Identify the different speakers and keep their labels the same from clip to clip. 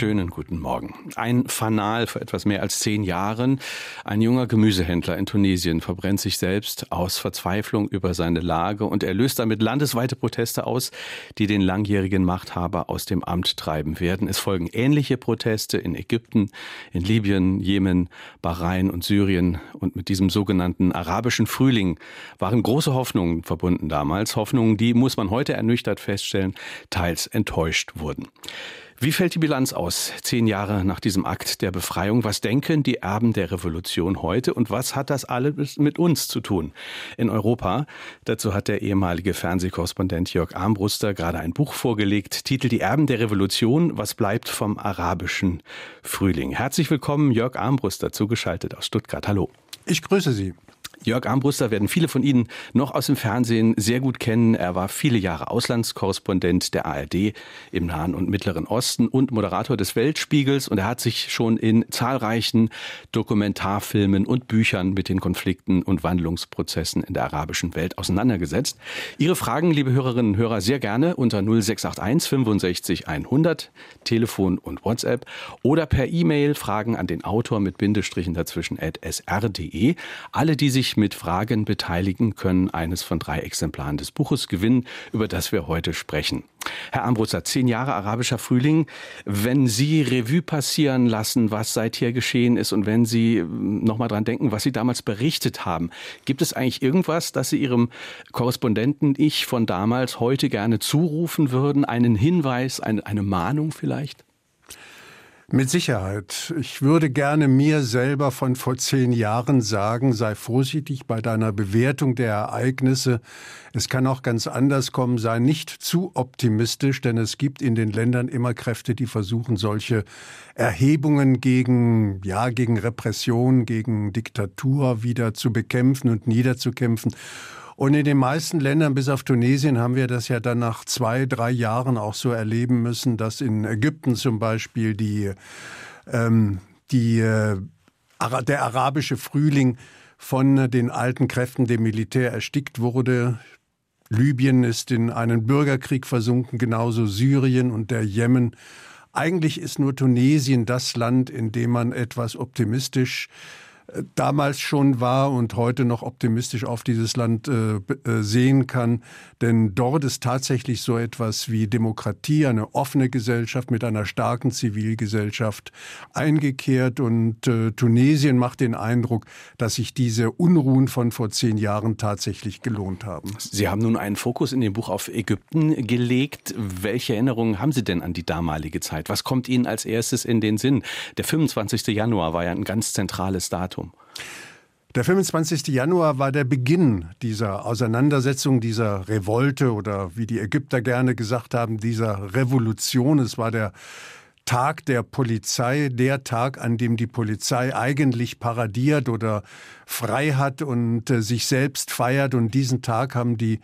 Speaker 1: Schönen guten Morgen. Ein Fanal vor etwas mehr als zehn Jahren. Ein junger Gemüsehändler in Tunesien verbrennt sich selbst aus Verzweiflung über seine Lage und er löst damit landesweite Proteste aus, die den langjährigen Machthaber aus dem Amt treiben werden. Es folgen ähnliche Proteste in Ägypten, in Libyen, Jemen, Bahrain und Syrien. Und mit diesem sogenannten arabischen Frühling waren große Hoffnungen verbunden damals. Hoffnungen, die, muss man heute ernüchtert feststellen, teils enttäuscht wurden. Wie fällt die Bilanz aus, zehn Jahre nach diesem Akt der Befreiung? Was denken die Erben der Revolution heute und was hat das alles mit uns zu tun in Europa? Dazu hat der ehemalige Fernsehkorrespondent Jörg Armbruster gerade ein Buch vorgelegt, Titel Die Erben der Revolution, was bleibt vom arabischen Frühling? Herzlich willkommen, Jörg Armbruster, zugeschaltet aus Stuttgart. Hallo.
Speaker 2: Ich grüße Sie.
Speaker 1: Jörg Armbruster werden viele von Ihnen noch aus dem Fernsehen sehr gut kennen. Er war viele Jahre Auslandskorrespondent der ARD im Nahen und Mittleren Osten und Moderator des Weltspiegels und er hat sich schon in zahlreichen Dokumentarfilmen und Büchern mit den Konflikten und Wandlungsprozessen in der arabischen Welt auseinandergesetzt. Ihre Fragen, liebe Hörerinnen und Hörer, sehr gerne unter 0681 65 100, Telefon und WhatsApp oder per E-Mail Fragen an den Autor mit Bindestrichen dazwischen at sr.de. Alle, die sich sich mit Fragen beteiligen, können eines von drei Exemplaren des Buches gewinnen, über das wir heute sprechen. Herr Ambrutzer, zehn Jahre arabischer Frühling. Wenn Sie Revue passieren lassen, was seither geschehen ist und wenn Sie hm, noch mal dran denken, was Sie damals berichtet haben, gibt es eigentlich irgendwas, das Sie Ihrem Korrespondenten Ich von damals heute gerne zurufen würden? Einen Hinweis, eine, eine Mahnung vielleicht?
Speaker 2: Mit Sicherheit. Ich würde gerne mir selber von vor zehn Jahren sagen, sei vorsichtig bei deiner Bewertung der Ereignisse. Es kann auch ganz anders kommen, sei nicht zu optimistisch, denn es gibt in den Ländern immer Kräfte, die versuchen, solche Erhebungen gegen, ja, gegen Repression, gegen Diktatur wieder zu bekämpfen und niederzukämpfen. Und in den meisten Ländern, bis auf Tunesien, haben wir das ja dann nach zwei, drei Jahren auch so erleben müssen, dass in Ägypten zum Beispiel die, ähm, die, äh, der arabische Frühling von den alten Kräften dem Militär erstickt wurde. Libyen ist in einen Bürgerkrieg versunken, genauso Syrien und der Jemen. Eigentlich ist nur Tunesien das Land, in dem man etwas optimistisch damals schon war und heute noch optimistisch auf dieses Land äh, äh, sehen kann. Denn dort ist tatsächlich so etwas wie Demokratie, eine offene Gesellschaft mit einer starken Zivilgesellschaft eingekehrt. Und äh, Tunesien macht den Eindruck, dass sich diese Unruhen von vor zehn Jahren tatsächlich gelohnt haben.
Speaker 1: Sie haben nun einen Fokus in dem Buch auf Ägypten gelegt. Welche Erinnerungen haben Sie denn an die damalige Zeit? Was kommt Ihnen als erstes in den Sinn? Der 25. Januar war ja ein ganz zentrales Datum. Datum?
Speaker 2: Der 25. Januar war der Beginn dieser Auseinandersetzung, dieser Revolte oder wie die Ägypter gerne gesagt haben, dieser Revolution. Es war der Tag der Polizei, der Tag, an dem die Polizei eigentlich paradiert oder frei hat und äh, sich selbst feiert. Und diesen Tag haben die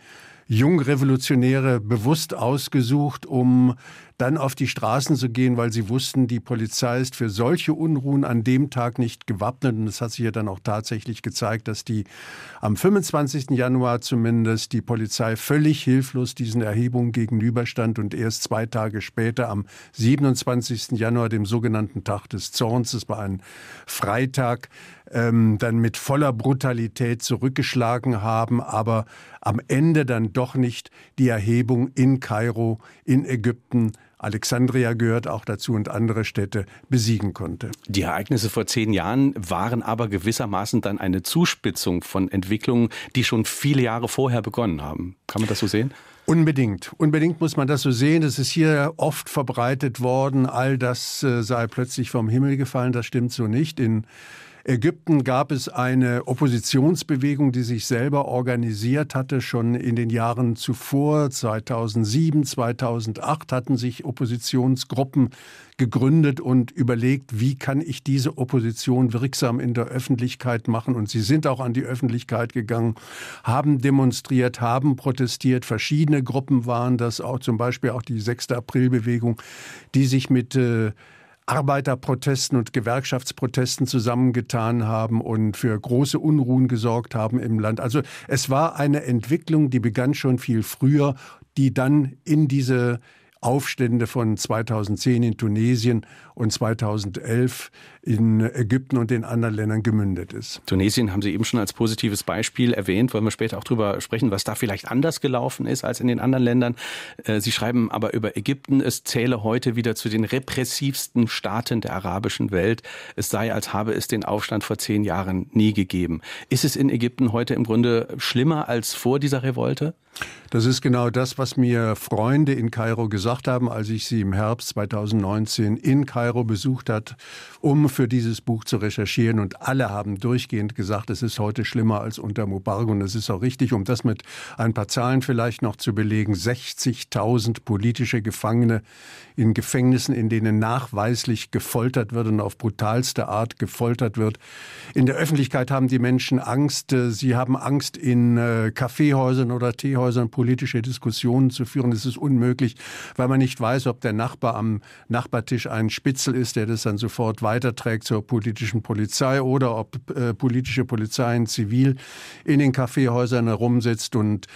Speaker 2: Jungrevolutionäre bewusst ausgesucht, um dann auf die Straßen zu gehen, weil sie wussten, die Polizei ist für solche Unruhen an dem Tag nicht gewappnet. Und es hat sich ja dann auch tatsächlich gezeigt, dass die am 25. Januar zumindest die Polizei völlig hilflos diesen Erhebungen gegenüberstand und erst zwei Tage später am 27. Januar, dem sogenannten Tag des Zorns, es war ein Freitag, ähm, dann mit voller Brutalität zurückgeschlagen haben, aber am Ende dann doch nicht die Erhebung in Kairo, in Ägypten Alexandria gehört auch dazu und andere Städte besiegen konnte.
Speaker 1: Die Ereignisse vor zehn Jahren waren aber gewissermaßen dann eine Zuspitzung von Entwicklungen, die schon viele Jahre vorher begonnen haben. Kann man das so sehen?
Speaker 2: Unbedingt. Unbedingt muss man das so sehen. Es ist hier oft verbreitet worden, all das äh, sei plötzlich vom Himmel gefallen. Das stimmt so nicht. In Ägypten gab es eine Oppositionsbewegung, die sich selber organisiert hatte. Schon in den Jahren zuvor, 2007, 2008, hatten sich Oppositionsgruppen gegründet und überlegt, wie kann ich diese Opposition wirksam in der Öffentlichkeit machen. Und sie sind auch an die Öffentlichkeit gegangen, haben demonstriert, haben protestiert. Verschiedene Gruppen waren das, auch zum Beispiel auch die 6. April-Bewegung, die sich mit äh, Arbeiterprotesten und Gewerkschaftsprotesten zusammengetan haben und für große Unruhen gesorgt haben im Land. Also es war eine Entwicklung, die begann schon viel früher, die dann in diese Aufstände von 2010 in Tunesien und 2011 in Ägypten und den anderen Ländern gemündet ist.
Speaker 1: Tunesien haben Sie eben schon als positives Beispiel erwähnt. Wollen wir später auch darüber sprechen, was da vielleicht anders gelaufen ist als in den anderen Ländern. Äh, Sie schreiben aber über Ägypten, es zähle heute wieder zu den repressivsten Staaten der arabischen Welt. Es sei, als habe es den Aufstand vor zehn Jahren nie gegeben. Ist es in Ägypten heute im Grunde schlimmer als vor dieser Revolte?
Speaker 2: Das ist genau das, was mir Freunde in Kairo gesagt haben, als ich sie im Herbst 2019 in Kairo besucht hat, um für dieses Buch zu recherchieren. Und alle haben durchgehend gesagt, es ist heute schlimmer als unter Mubarak. Und das ist auch richtig, um das mit ein paar Zahlen vielleicht noch zu belegen. 60.000 politische Gefangene in Gefängnissen, in denen nachweislich gefoltert wird und auf brutalste Art gefoltert wird. In der Öffentlichkeit haben die Menschen Angst. Sie haben Angst, in äh, Kaffeehäusern oder Teehäusern politische Diskussionen zu führen. Es ist unmöglich, weil man nicht weiß, ob der Nachbar am Nachbartisch ein Spitzel ist, der das dann sofort weiterträgt zur politischen Polizei oder ob äh, politische Polizei in Zivil in den Kaffeehäusern herumsitzt und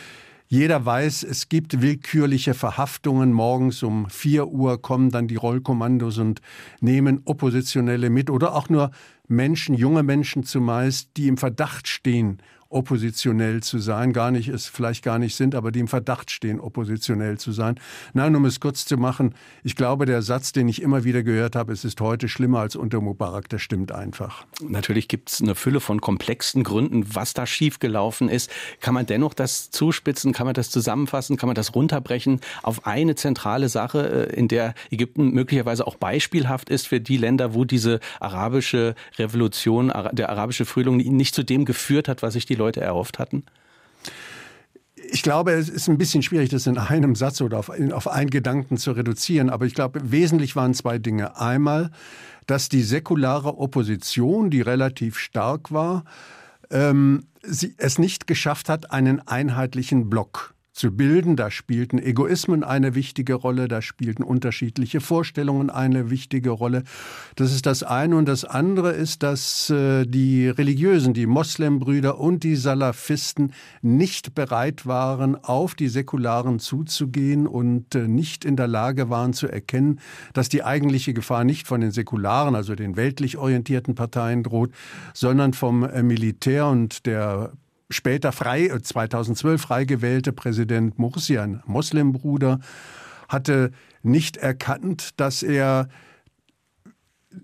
Speaker 2: jeder weiß, es gibt willkürliche Verhaftungen. Morgens um vier Uhr kommen dann die Rollkommandos und nehmen Oppositionelle mit oder auch nur Menschen, junge Menschen zumeist, die im Verdacht stehen, oppositionell zu sein, gar nicht es vielleicht gar nicht sind, aber die im Verdacht stehen, oppositionell zu sein. Nein, um es kurz zu machen, ich glaube, der Satz, den ich immer wieder gehört habe, es ist heute schlimmer als unter Mubarak, der stimmt einfach.
Speaker 1: Natürlich gibt es eine Fülle von komplexen Gründen, was da schiefgelaufen ist. Kann man dennoch das zuspitzen? Kann man das zusammenfassen? Kann man das runterbrechen auf eine zentrale Sache, äh, in der Ägypten möglicherweise auch beispielhaft ist für die Länder, wo diese arabische Revolution, der arabische Frühling nicht zu dem geführt hat, was sich die Leute erhofft hatten?
Speaker 2: Ich glaube, es ist ein bisschen schwierig, das in einem Satz oder auf, auf einen Gedanken zu reduzieren. Aber ich glaube, wesentlich waren zwei Dinge. Einmal, dass die säkulare Opposition, die relativ stark war, ähm, es nicht geschafft hat, einen einheitlichen Block zu bilden. Da spielten Egoismen eine wichtige Rolle, da spielten unterschiedliche Vorstellungen eine wichtige Rolle. Das ist das eine. Und das andere ist, dass äh, die Religiösen, die Moslembrüder und die Salafisten nicht bereit waren, auf die Säkularen zuzugehen und äh, nicht in der Lage waren zu erkennen, dass die eigentliche Gefahr nicht von den Säkularen, also den weltlich orientierten Parteien droht, sondern vom äh, Militär und der später frei, 2012 äh, frei gewählte Präsident Mursi, ein Moslembruder, hatte nicht erkannt, dass er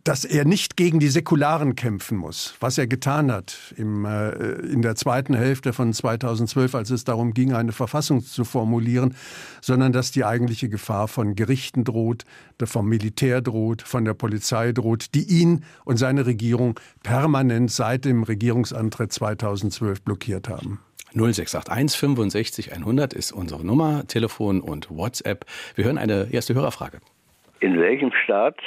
Speaker 2: dass er nicht gegen die Säkularen kämpfen muss, was er getan hat im, äh, in der zweiten Hälfte von 2012, als es darum ging, eine Verfassung zu formulieren, sondern dass die eigentliche Gefahr von Gerichten droht, vom Militär droht, von der Polizei droht, die ihn und seine Regierung permanent seit dem Regierungsantritt 2012 blockiert haben.
Speaker 1: 0681 65 100 ist unsere Nummer, Telefon und WhatsApp. Wir hören eine erste Hörerfrage.
Speaker 3: In welchem Staat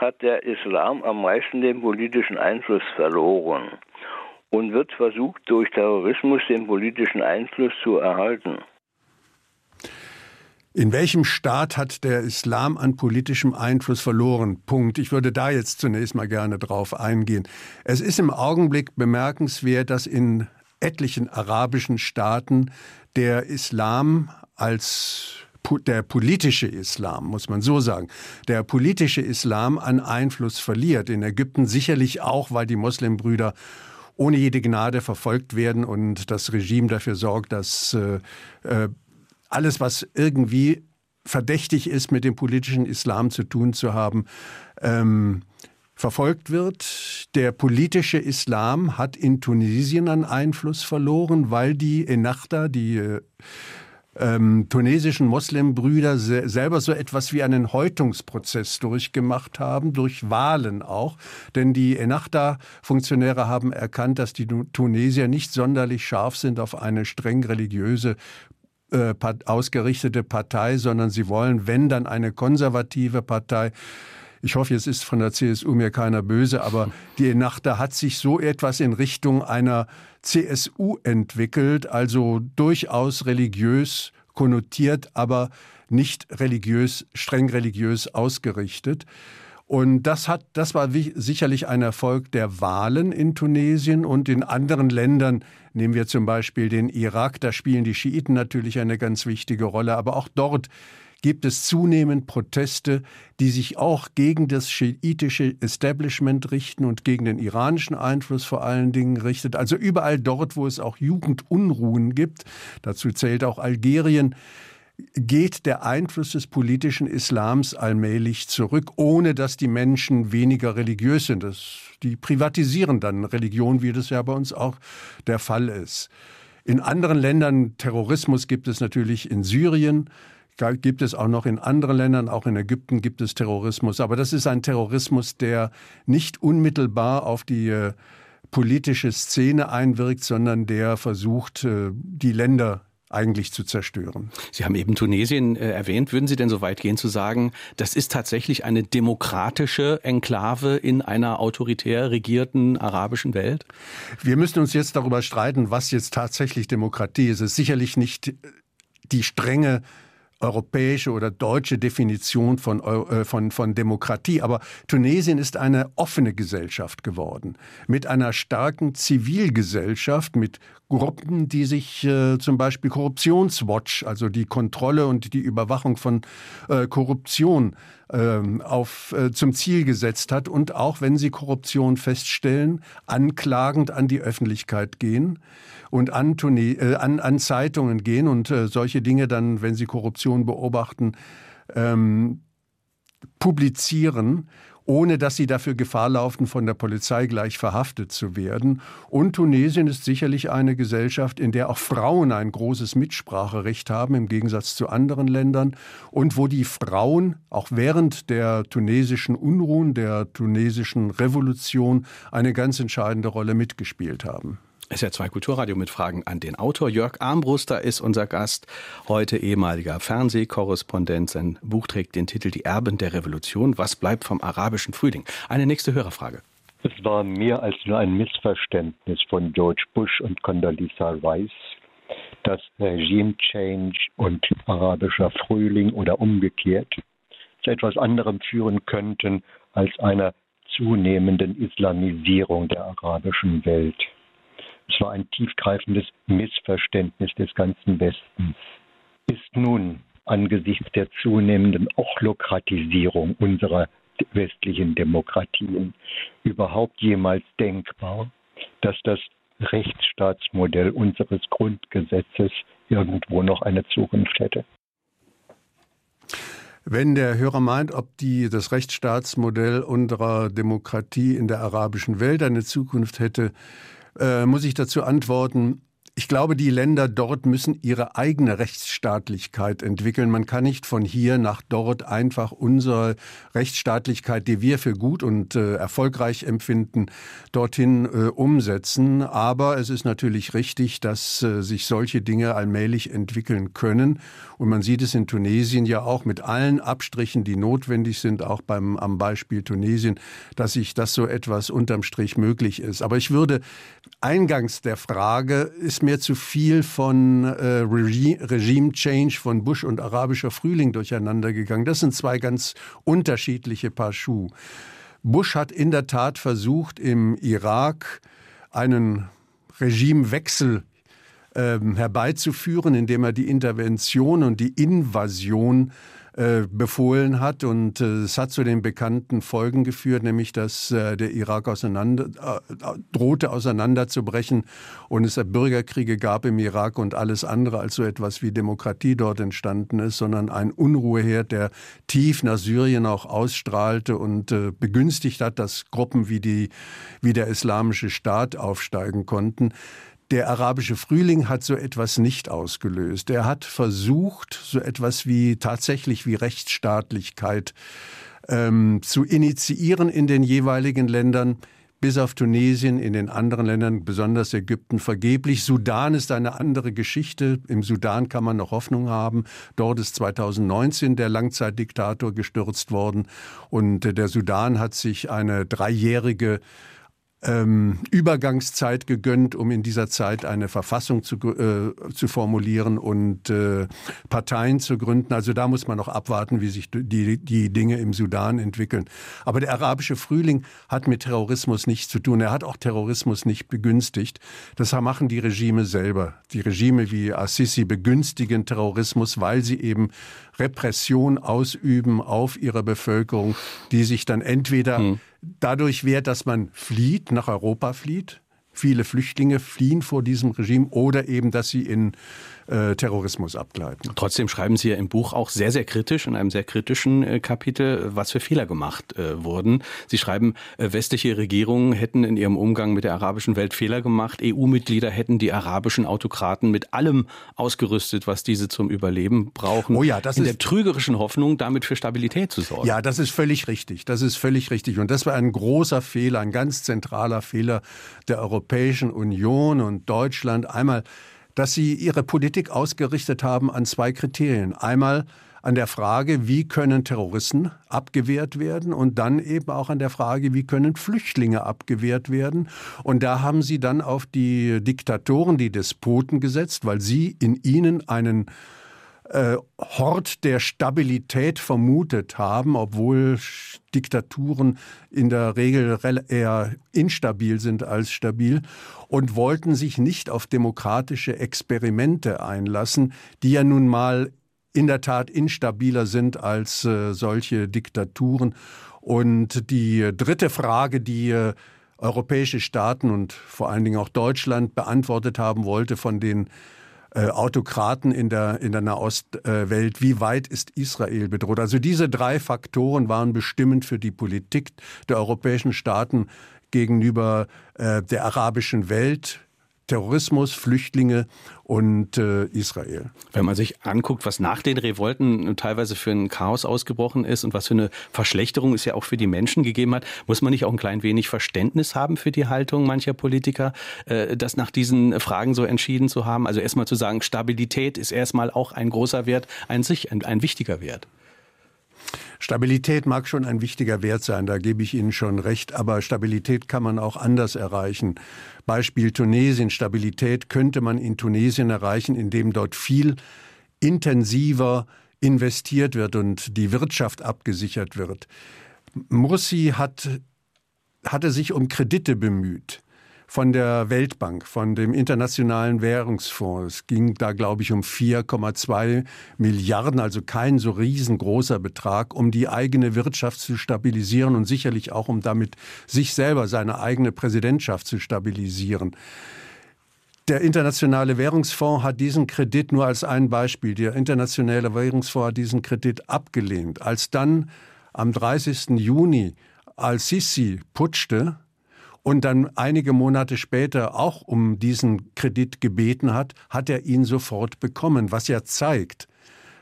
Speaker 3: hat der Islam am meisten den politischen Einfluss verloren und wird versucht, durch Terrorismus den politischen Einfluss zu erhalten.
Speaker 2: In welchem Staat hat der Islam an politischem Einfluss verloren? Punkt. Ich würde da jetzt zunächst mal gerne drauf eingehen. Es ist im Augenblick bemerkenswert, dass in etlichen arabischen Staaten der Islam als der politische Islam, muss man so sagen, der politische Islam an Einfluss verliert. In Ägypten sicherlich auch, weil die Moslembrüder ohne jede Gnade verfolgt werden und das Regime dafür sorgt, dass äh, äh, alles, was irgendwie verdächtig ist, mit dem politischen Islam zu tun zu haben, ähm, verfolgt wird. Der politische Islam hat in Tunesien an Einfluss verloren, weil die Ennahda, die äh, ähm, tunesischen Moslembrüder se selber so etwas wie einen Häutungsprozess durchgemacht haben, durch Wahlen auch. Denn die Ennahda-Funktionäre haben erkannt, dass die Tunesier nicht sonderlich scharf sind auf eine streng religiöse äh, ausgerichtete Partei, sondern sie wollen, wenn dann eine konservative Partei, ich hoffe, jetzt ist von der CSU mir keiner böse, aber die Ennahda hat sich so etwas in Richtung einer CSU entwickelt, also durchaus religiös konnotiert, aber nicht religiös, streng religiös ausgerichtet. Und das hat, das war sicherlich ein Erfolg der Wahlen in Tunesien und in anderen Ländern. Nehmen wir zum Beispiel den Irak, da spielen die Schiiten natürlich eine ganz wichtige Rolle, aber auch dort gibt es zunehmend Proteste, die sich auch gegen das schiitische Establishment richten und gegen den iranischen Einfluss vor allen Dingen richtet. Also überall dort, wo es auch Jugendunruhen gibt, dazu zählt auch Algerien, geht der Einfluss des politischen Islams allmählich zurück, ohne dass die Menschen weniger religiös sind. Das, die privatisieren dann Religion, wie das ja bei uns auch der Fall ist. In anderen Ländern, Terrorismus gibt es natürlich in Syrien, gibt es auch noch in anderen Ländern, auch in Ägypten gibt es Terrorismus. Aber das ist ein Terrorismus, der nicht unmittelbar auf die äh, politische Szene einwirkt, sondern der versucht, äh, die Länder eigentlich zu zerstören.
Speaker 1: Sie haben eben Tunesien äh, erwähnt. Würden Sie denn so weit gehen zu sagen, das ist tatsächlich eine demokratische Enklave in einer autoritär regierten arabischen Welt?
Speaker 2: Wir müssen uns jetzt darüber streiten, was jetzt tatsächlich Demokratie ist. Es ist sicherlich nicht die strenge europäische oder deutsche Definition von, äh, von, von Demokratie. Aber Tunesien ist eine offene Gesellschaft geworden, mit einer starken Zivilgesellschaft, mit Gruppen, die sich äh, zum Beispiel Korruptionswatch, also die Kontrolle und die Überwachung von äh, Korruption ähm, auf, äh, zum Ziel gesetzt hat und auch wenn sie Korruption feststellen, anklagend an die Öffentlichkeit gehen und an, äh, an, an Zeitungen gehen und äh, solche Dinge dann, wenn sie Korruption beobachten, ähm, publizieren ohne dass sie dafür Gefahr laufen, von der Polizei gleich verhaftet zu werden. Und Tunesien ist sicherlich eine Gesellschaft, in der auch Frauen ein großes Mitspracherecht haben, im Gegensatz zu anderen Ländern, und wo die Frauen auch während der tunesischen Unruhen, der tunesischen Revolution eine ganz entscheidende Rolle mitgespielt haben.
Speaker 1: SR2 Kulturradio mit Fragen an den Autor. Jörg Armbruster ist unser Gast, heute ehemaliger Fernsehkorrespondent. Sein Buch trägt den Titel Die Erben der Revolution. Was bleibt vom arabischen Frühling? Eine nächste Hörerfrage.
Speaker 4: Es war mehr als nur ein Missverständnis von George Bush und Condoleezza Rice, dass Regime Change und arabischer Frühling oder umgekehrt zu etwas anderem führen könnten als einer zunehmenden Islamisierung der arabischen Welt. Es war ein tiefgreifendes Missverständnis des ganzen Westens. Ist nun angesichts der zunehmenden Ochlokratisierung unserer westlichen Demokratien überhaupt jemals denkbar, dass das Rechtsstaatsmodell unseres Grundgesetzes irgendwo noch eine Zukunft hätte?
Speaker 2: Wenn der Hörer meint, ob die, das Rechtsstaatsmodell unserer Demokratie in der arabischen Welt eine Zukunft hätte, äh, muss ich dazu antworten, ich glaube, die Länder dort müssen ihre eigene Rechtsstaatlichkeit entwickeln. Man kann nicht von hier nach dort einfach unsere Rechtsstaatlichkeit, die wir für gut und äh, erfolgreich empfinden, dorthin äh, umsetzen. Aber es ist natürlich richtig, dass äh, sich solche Dinge allmählich entwickeln können. Und man sieht es in Tunesien ja auch mit allen Abstrichen, die notwendig sind, auch beim, am Beispiel Tunesien, dass sich das so etwas unterm Strich möglich ist. Aber ich würde eingangs der Frage, ist mir zu viel von äh, Regime Change, von Bush und arabischer Frühling durcheinander gegangen. Das sind zwei ganz unterschiedliche Paar Schuh. Bush hat in der Tat versucht, im Irak einen Regimewechsel ähm, herbeizuführen, indem er die Intervention und die Invasion äh, befohlen hat. Und äh, es hat zu den bekannten Folgen geführt, nämlich dass äh, der Irak auseinander, drohte auseinanderzubrechen und es Bürgerkriege gab im Irak und alles andere als so etwas wie Demokratie dort entstanden ist, sondern ein Unruheherd, der tief nach Syrien auch ausstrahlte und begünstigt hat, dass Gruppen wie, die, wie der Islamische Staat aufsteigen konnten. Der arabische Frühling hat so etwas nicht ausgelöst. Er hat versucht, so etwas wie tatsächlich wie Rechtsstaatlichkeit ähm, zu initiieren in den jeweiligen Ländern bis auf Tunesien, in den anderen Ländern, besonders Ägypten, vergeblich. Sudan ist eine andere Geschichte. Im Sudan kann man noch Hoffnung haben. Dort ist 2019 der Langzeitdiktator gestürzt worden und der Sudan hat sich eine dreijährige ähm, Übergangszeit gegönnt, um in dieser Zeit eine Verfassung zu, äh, zu formulieren und äh, Parteien zu gründen. Also da muss man noch abwarten, wie sich die, die Dinge im Sudan entwickeln. Aber der arabische Frühling hat mit Terrorismus nichts zu tun. Er hat auch Terrorismus nicht begünstigt. Das machen die Regime selber. Die Regime wie Assisi begünstigen Terrorismus, weil sie eben Repression ausüben auf ihre Bevölkerung, die sich dann entweder hm dadurch wert, dass man flieht, nach Europa flieht. Viele Flüchtlinge fliehen vor diesem Regime oder eben, dass sie in äh, Terrorismus abgleiten.
Speaker 1: Trotzdem schreiben Sie ja im Buch auch sehr, sehr kritisch, in einem sehr kritischen äh, Kapitel, was für Fehler gemacht äh, wurden. Sie schreiben, westliche Regierungen hätten in ihrem Umgang mit der arabischen Welt Fehler gemacht. EU-Mitglieder hätten die arabischen Autokraten mit allem ausgerüstet, was diese zum Überleben brauchen.
Speaker 2: Oh ja, das
Speaker 1: in
Speaker 2: ist
Speaker 1: der trügerischen Hoffnung, damit für Stabilität zu sorgen.
Speaker 2: Ja, das ist völlig richtig. Das ist völlig richtig. Und das war ein großer Fehler, ein ganz zentraler Fehler der Europäischen Union und Deutschland. Einmal dass sie ihre Politik ausgerichtet haben an zwei Kriterien. Einmal an der Frage, wie können Terroristen abgewehrt werden und dann eben auch an der Frage, wie können Flüchtlinge abgewehrt werden. Und da haben sie dann auf die Diktatoren, die Despoten gesetzt, weil sie in ihnen einen äh, Hort der Stabilität vermutet haben, obwohl Diktaturen in der Regel eher instabil sind als stabil und wollten sich nicht auf demokratische Experimente einlassen, die ja nun mal in der Tat instabiler sind als äh, solche Diktaturen. Und die dritte Frage, die äh, europäische Staaten und vor allen Dingen auch Deutschland beantwortet haben wollte von den äh, Autokraten in der, in der Nahostwelt, wie weit ist Israel bedroht. Also diese drei Faktoren waren bestimmend für die Politik der europäischen Staaten gegenüber äh, der arabischen Welt. Terrorismus, Flüchtlinge und äh, Israel.
Speaker 1: Wenn man sich anguckt, was nach den Revolten teilweise für ein Chaos ausgebrochen ist und was für eine Verschlechterung es ja auch für die Menschen gegeben hat, muss man nicht auch ein klein wenig Verständnis haben für die Haltung mancher Politiker, äh, das nach diesen Fragen so entschieden zu haben? Also erstmal zu sagen, Stabilität ist erstmal auch ein großer Wert, ein sich, ein, ein wichtiger Wert.
Speaker 2: Stabilität mag schon ein wichtiger Wert sein, da gebe ich Ihnen schon recht, aber Stabilität kann man auch anders erreichen. Beispiel Tunesien. Stabilität könnte man in Tunesien erreichen, indem dort viel intensiver investiert wird und die Wirtschaft abgesichert wird. Mursi hat, hatte sich um Kredite bemüht von der Weltbank, von dem Internationalen Währungsfonds. Es ging da, glaube ich, um 4,2 Milliarden, also kein so riesengroßer Betrag, um die eigene Wirtschaft zu stabilisieren und sicherlich auch, um damit sich selber, seine eigene Präsidentschaft zu stabilisieren. Der Internationale Währungsfonds hat diesen Kredit nur als ein Beispiel. Der Internationale Währungsfonds hat diesen Kredit abgelehnt. Als dann am 30. Juni Al-Sisi putschte, und dann einige Monate später auch um diesen Kredit gebeten hat, hat er ihn sofort bekommen, was ja zeigt,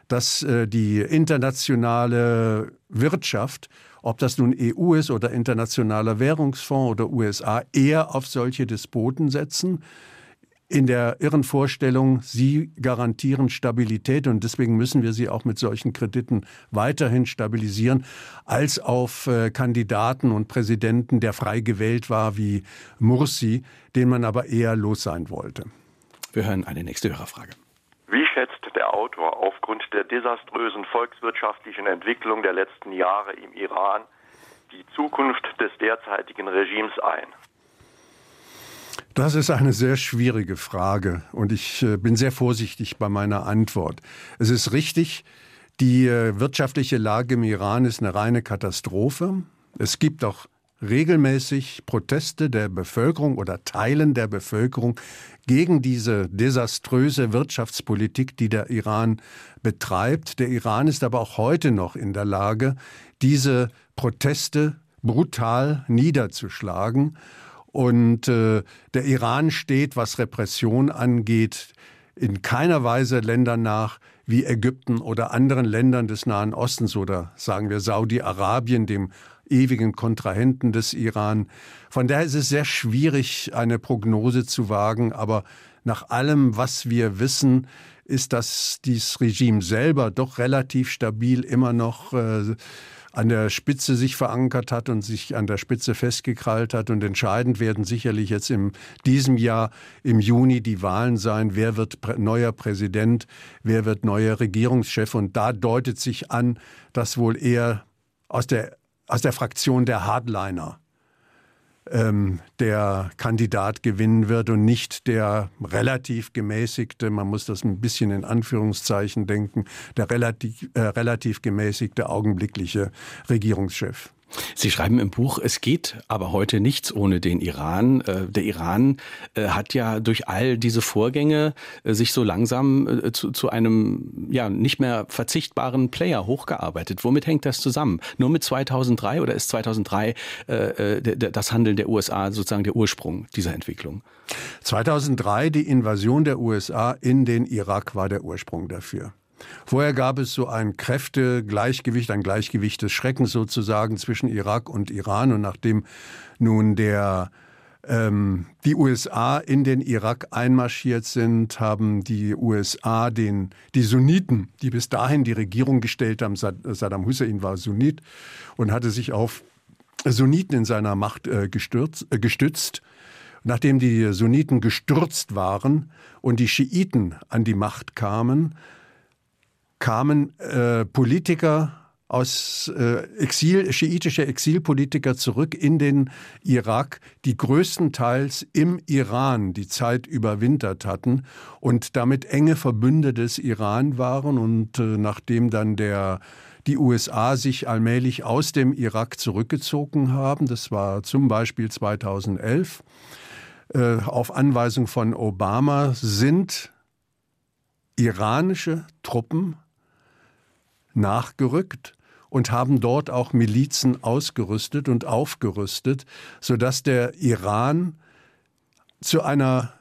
Speaker 2: dass äh, die internationale Wirtschaft, ob das nun EU ist oder internationaler Währungsfonds oder USA, eher auf solche Despoten setzen, in der irren Vorstellung, sie garantieren Stabilität und deswegen müssen wir sie auch mit solchen Krediten weiterhin stabilisieren, als auf äh, Kandidaten und Präsidenten, der frei gewählt war wie Mursi, den man aber eher los sein wollte.
Speaker 1: Wir hören eine nächste Hörerfrage.
Speaker 5: Wie schätzt der Autor aufgrund der desaströsen volkswirtschaftlichen Entwicklung der letzten Jahre im Iran die Zukunft des derzeitigen Regimes ein?
Speaker 2: Das ist eine sehr schwierige Frage und ich äh, bin sehr vorsichtig bei meiner Antwort. Es ist richtig, die äh, wirtschaftliche Lage im Iran ist eine reine Katastrophe. Es gibt auch regelmäßig Proteste der Bevölkerung oder Teilen der Bevölkerung gegen diese desaströse Wirtschaftspolitik, die der Iran betreibt. Der Iran ist aber auch heute noch in der Lage, diese Proteste brutal niederzuschlagen. Und äh, der Iran steht, was Repression angeht, in keiner Weise Ländern nach wie Ägypten oder anderen Ländern des Nahen Ostens oder sagen wir Saudi-Arabien, dem ewigen Kontrahenten des Iran. Von daher ist es sehr schwierig, eine Prognose zu wagen, aber nach allem, was wir wissen, ist, dass dieses Regime selber doch relativ stabil immer noch äh, an der Spitze sich verankert hat und sich an der Spitze festgekrallt hat. Und entscheidend werden sicherlich jetzt in diesem Jahr im Juni die Wahlen sein. Wer wird neuer Präsident? Wer wird neuer Regierungschef? Und da deutet sich an, dass wohl eher aus der, aus der Fraktion der Hardliner ähm, der Kandidat gewinnen wird und nicht der relativ gemäßigte, man muss das ein bisschen in Anführungszeichen denken, der relativ, äh, relativ gemäßigte augenblickliche Regierungschef.
Speaker 1: Sie schreiben im Buch, es geht aber heute nichts ohne den Iran. Äh, der Iran äh, hat ja durch all diese Vorgänge äh, sich so langsam zu, zu einem ja nicht mehr verzichtbaren Player hochgearbeitet. Womit hängt das zusammen? Nur mit 2003 oder ist 2003 äh, das Handeln der USA sozusagen der Ursprung dieser Entwicklung?
Speaker 2: 2003 die Invasion der USA in den Irak war der Ursprung dafür. Vorher gab es so ein Kräftegleichgewicht, ein Gleichgewicht des Schreckens sozusagen zwischen Irak und Iran. Und nachdem nun der ähm, die USA in den Irak einmarschiert sind, haben die USA den, die Sunniten, die bis dahin die Regierung gestellt haben, Saddam Hussein war Sunnit und hatte sich auf Sunniten in seiner Macht äh, gestürzt, äh, gestützt. Nachdem die Sunniten gestürzt waren und die Schiiten an die Macht kamen, kamen äh, Politiker aus äh, Exil, schiitische Exilpolitiker zurück in den Irak, die größtenteils im Iran die Zeit überwintert hatten und damit enge Verbündete des Iran waren. Und äh, nachdem dann der die USA sich allmählich aus dem Irak zurückgezogen haben, das war zum Beispiel 2011, äh, auf Anweisung von Obama sind iranische Truppen nachgerückt und haben dort auch Milizen ausgerüstet und aufgerüstet, sodass der Iran zu einer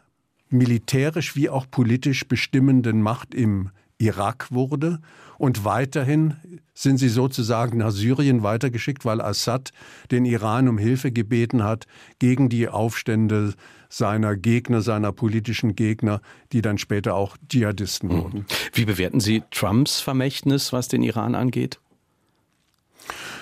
Speaker 2: militärisch wie auch politisch bestimmenden Macht im Irak wurde. Und weiterhin sind sie sozusagen nach Syrien weitergeschickt, weil Assad den Iran um Hilfe gebeten hat gegen die Aufstände seiner Gegner, seiner politischen Gegner, die dann später auch Dschihadisten mhm. wurden.
Speaker 1: Wie bewerten Sie Trumps Vermächtnis, was den Iran angeht?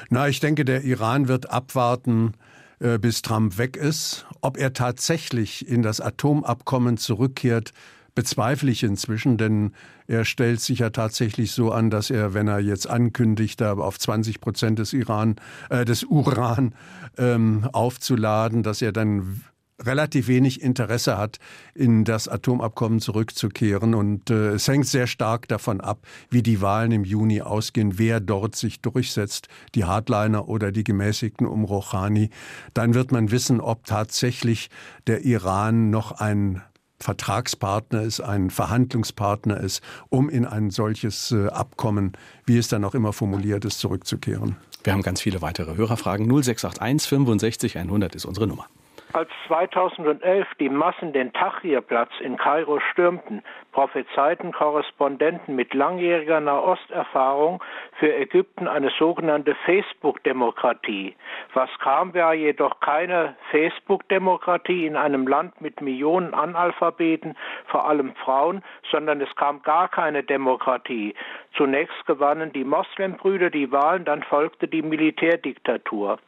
Speaker 2: Na, ich denke, der Iran wird abwarten, äh, bis Trump weg ist. Ob er tatsächlich in das Atomabkommen zurückkehrt, bezweifle ich inzwischen, denn er stellt sich ja tatsächlich so an, dass er, wenn er jetzt ankündigt, da auf 20 Prozent des Iran, äh, des Uran ähm, aufzuladen, dass er dann relativ wenig Interesse hat, in das Atomabkommen zurückzukehren. Und äh, es hängt sehr stark davon ab, wie die Wahlen im Juni ausgehen, wer dort sich durchsetzt, die Hardliner oder die Gemäßigten um Rouhani. Dann wird man wissen, ob tatsächlich der Iran noch ein Vertragspartner ist, ein Verhandlungspartner ist, um in ein solches äh, Abkommen, wie es dann auch immer formuliert ist, zurückzukehren.
Speaker 1: Wir haben ganz viele weitere Hörerfragen. 0681 65 100 ist unsere Nummer.
Speaker 6: Als 2011 die Massen den Tahrirplatz in Kairo stürmten, prophezeiten Korrespondenten mit langjähriger Nahosterfahrung für Ägypten eine sogenannte Facebook-Demokratie. Was kam, war jedoch keine Facebook-Demokratie in einem Land mit Millionen Analphabeten, vor allem Frauen, sondern es kam gar keine Demokratie. Zunächst gewannen die Moslembrüder die Wahlen, dann folgte die Militärdiktatur.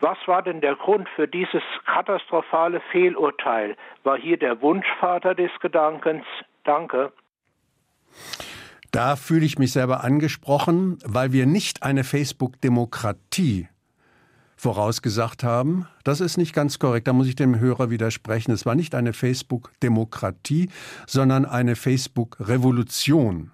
Speaker 6: Was war denn der Grund für dieses katastrophale Fehlurteil? War hier der Wunschvater des Gedankens? Danke.
Speaker 2: Da fühle ich mich selber angesprochen, weil wir nicht eine Facebook-Demokratie vorausgesagt haben. Das ist nicht ganz korrekt. Da muss ich dem Hörer widersprechen. Es war nicht eine Facebook-Demokratie, sondern eine Facebook-Revolution.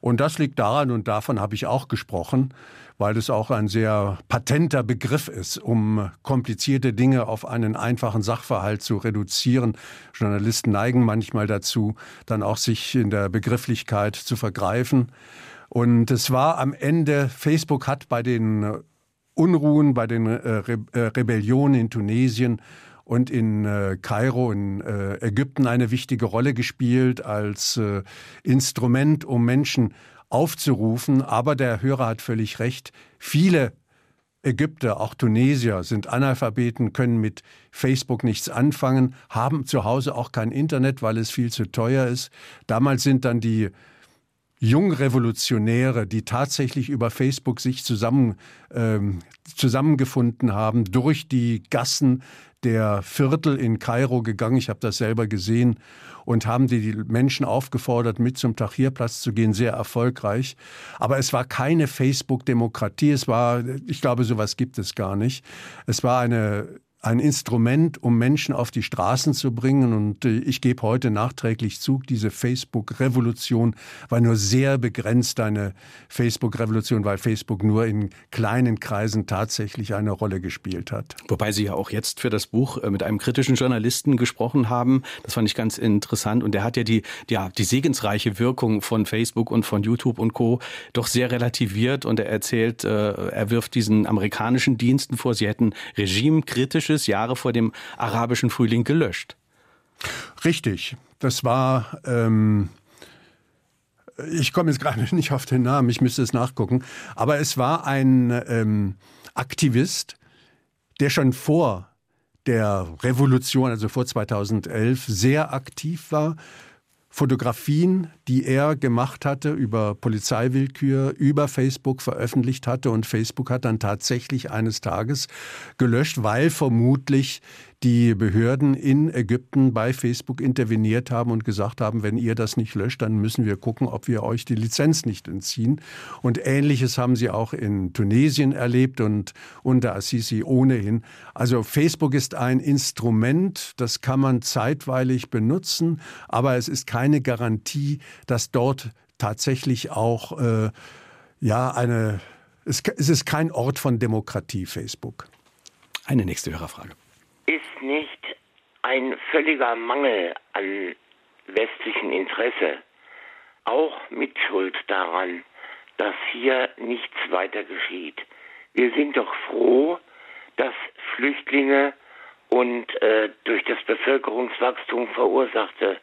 Speaker 2: Und das liegt daran, und davon habe ich auch gesprochen, weil es auch ein sehr patenter Begriff ist, um komplizierte Dinge auf einen einfachen Sachverhalt zu reduzieren. Journalisten neigen manchmal dazu, dann auch sich in der Begrifflichkeit zu vergreifen. Und es war am Ende, Facebook hat bei den Unruhen, bei den äh, äh, Rebellionen in Tunesien und in äh, Kairo, in äh, Ägypten eine wichtige Rolle gespielt als äh, Instrument, um Menschen aufzurufen. Aber der Hörer hat völlig recht. Viele Ägypter, auch Tunesier sind Analphabeten, können mit Facebook nichts anfangen, haben zu Hause auch kein Internet, weil es viel zu teuer ist. Damals sind dann die Jungrevolutionäre, die tatsächlich über Facebook sich zusammen, ähm, zusammengefunden haben, durch die Gassen der Viertel in Kairo gegangen. Ich habe das selber gesehen und haben die Menschen aufgefordert, mit zum Tahrirplatz zu gehen, sehr erfolgreich. Aber es war keine Facebook-Demokratie. Es war, ich glaube, sowas gibt es gar nicht. Es war eine ein Instrument, um Menschen auf die Straßen zu bringen. Und äh, ich gebe heute nachträglich zu, diese Facebook-Revolution war nur sehr begrenzt eine Facebook-Revolution, weil Facebook nur in kleinen Kreisen tatsächlich eine Rolle gespielt hat.
Speaker 1: Wobei Sie ja auch jetzt für das Buch äh, mit einem kritischen Journalisten gesprochen haben. Das fand ich ganz interessant. Und der hat ja die, ja, die segensreiche Wirkung von Facebook und von YouTube und Co. doch sehr relativiert. Und er erzählt, äh, er wirft diesen amerikanischen Diensten vor, sie hätten regimekritische Politisches Jahre vor dem arabischen Frühling gelöscht.
Speaker 2: Richtig. Das war. Ähm ich komme jetzt gerade nicht auf den Namen, ich müsste es nachgucken. Aber es war ein ähm, Aktivist, der schon vor der Revolution, also vor 2011, sehr aktiv war, Fotografien, die er gemacht hatte über Polizeiwillkür, über Facebook veröffentlicht hatte. Und Facebook hat dann tatsächlich eines Tages gelöscht, weil vermutlich die Behörden in Ägypten bei Facebook interveniert haben und gesagt haben, wenn ihr das nicht löscht, dann müssen wir gucken, ob wir euch die Lizenz nicht entziehen. Und ähnliches haben sie auch in Tunesien erlebt und unter Assisi ohnehin. Also Facebook ist ein Instrument, das kann man zeitweilig benutzen, aber es ist keine Garantie, dass dort tatsächlich auch äh, ja eine es ist kein Ort von Demokratie, Facebook.
Speaker 1: Eine nächste Hörerfrage
Speaker 7: ist nicht ein völliger Mangel an westlichem Interesse auch Mitschuld daran, dass hier nichts weiter geschieht. Wir sind doch froh, dass Flüchtlinge und äh, durch das Bevölkerungswachstum verursachte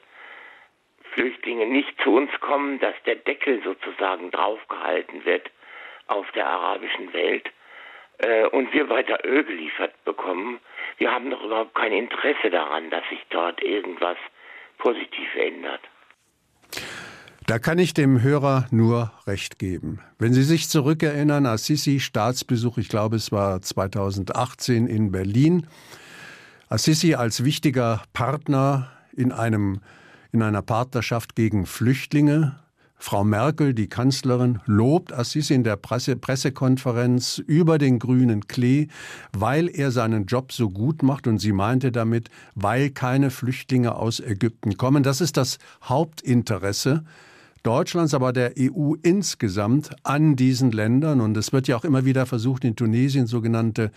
Speaker 7: Flüchtlinge nicht zu uns kommen, dass der Deckel sozusagen draufgehalten wird auf der arabischen Welt äh, und wir weiter Öl geliefert bekommen. Wir haben doch überhaupt kein Interesse daran, dass sich dort irgendwas positiv ändert.
Speaker 2: Da kann ich dem Hörer nur recht geben. Wenn Sie sich zurückerinnern, Assisi Staatsbesuch, ich glaube es war 2018 in Berlin. Assisi als wichtiger Partner in einem in einer Partnerschaft gegen Flüchtlinge, Frau Merkel, die Kanzlerin, lobt Assisi in der Presse Pressekonferenz über den grünen Klee, weil er seinen Job so gut macht und sie meinte damit, weil keine Flüchtlinge aus Ägypten kommen. Das ist das Hauptinteresse Deutschlands, aber der EU insgesamt an diesen Ländern. Und es wird ja auch immer wieder versucht, in Tunesien sogenannte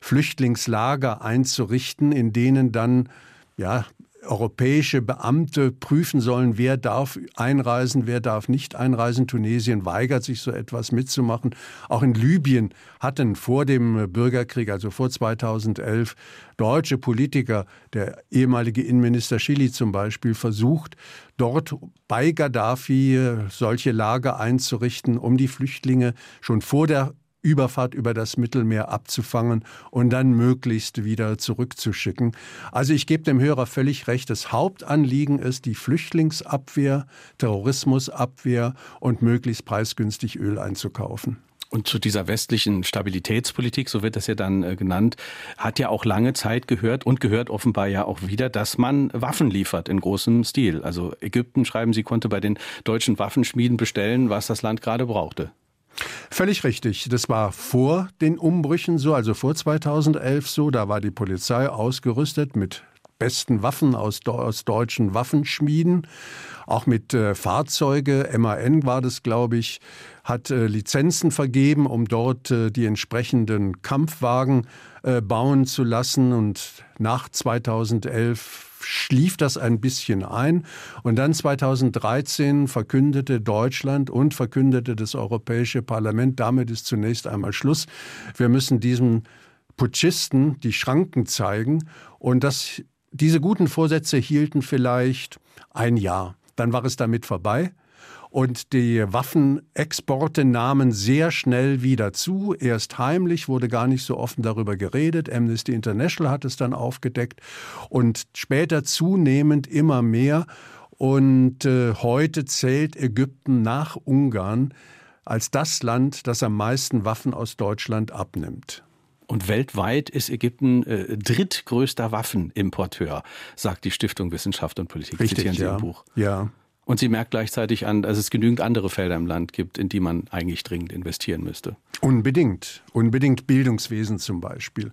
Speaker 2: Flüchtlingslager einzurichten, in denen dann ja, europäische Beamte prüfen sollen, wer darf einreisen, wer darf nicht einreisen. Tunesien weigert sich so etwas mitzumachen. Auch in Libyen hatten vor dem Bürgerkrieg, also vor 2011, deutsche Politiker, der ehemalige Innenminister Schilly zum Beispiel, versucht, dort bei Gaddafi solche Lager einzurichten, um die Flüchtlinge schon vor der Überfahrt über das Mittelmeer abzufangen und dann möglichst wieder zurückzuschicken. Also ich gebe dem Hörer völlig recht. Das Hauptanliegen ist die Flüchtlingsabwehr, Terrorismusabwehr und möglichst preisgünstig Öl einzukaufen.
Speaker 1: Und zu dieser westlichen Stabilitätspolitik, so wird das ja dann äh, genannt, hat ja auch lange Zeit gehört und gehört offenbar ja auch wieder, dass man Waffen liefert in großem Stil. Also Ägypten, schreiben Sie, konnte bei den deutschen Waffenschmieden bestellen, was das Land gerade brauchte.
Speaker 2: Völlig richtig. Das war vor den Umbrüchen so, also vor 2011 so. Da war die Polizei ausgerüstet mit besten Waffen aus, aus deutschen Waffenschmieden, auch mit äh, Fahrzeuge. MAN war das, glaube ich, hat äh, Lizenzen vergeben, um dort äh, die entsprechenden Kampfwagen äh, bauen zu lassen. Und nach 2011 schlief das ein bisschen ein. Und dann 2013 verkündete Deutschland und verkündete das Europäische Parlament, damit ist zunächst einmal Schluss. Wir müssen diesem Putschisten die Schranken zeigen. Und das, diese guten Vorsätze hielten vielleicht ein Jahr. Dann war es damit vorbei. Und die Waffenexporte nahmen sehr schnell wieder zu. Erst heimlich wurde gar nicht so offen darüber geredet. Amnesty International hat es dann aufgedeckt und später zunehmend immer mehr. Und äh, heute zählt Ägypten nach Ungarn als das Land, das am meisten Waffen aus Deutschland abnimmt.
Speaker 1: Und weltweit ist Ägypten äh, drittgrößter Waffenimporteur, sagt die Stiftung Wissenschaft und Politik.
Speaker 2: Richtig, Zitieren Sie ja. im Buch. Ja.
Speaker 1: Und sie merkt gleichzeitig an, dass es genügend andere Felder im Land gibt, in die man eigentlich dringend investieren müsste.
Speaker 2: Unbedingt. Unbedingt Bildungswesen zum Beispiel.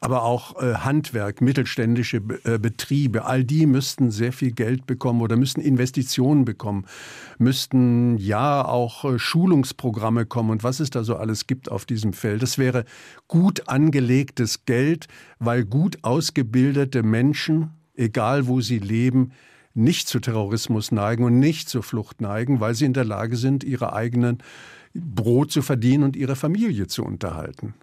Speaker 2: Aber auch äh, Handwerk, mittelständische äh, Betriebe, all die müssten sehr viel Geld bekommen oder müssten Investitionen bekommen, müssten ja auch äh, Schulungsprogramme kommen und was es da so alles gibt auf diesem Feld. Das wäre gut angelegtes Geld, weil gut ausgebildete Menschen, egal wo sie leben, nicht zu Terrorismus neigen und nicht zur Flucht neigen, weil sie in der Lage sind, ihre eigenen Brot zu verdienen und ihre Familie zu unterhalten.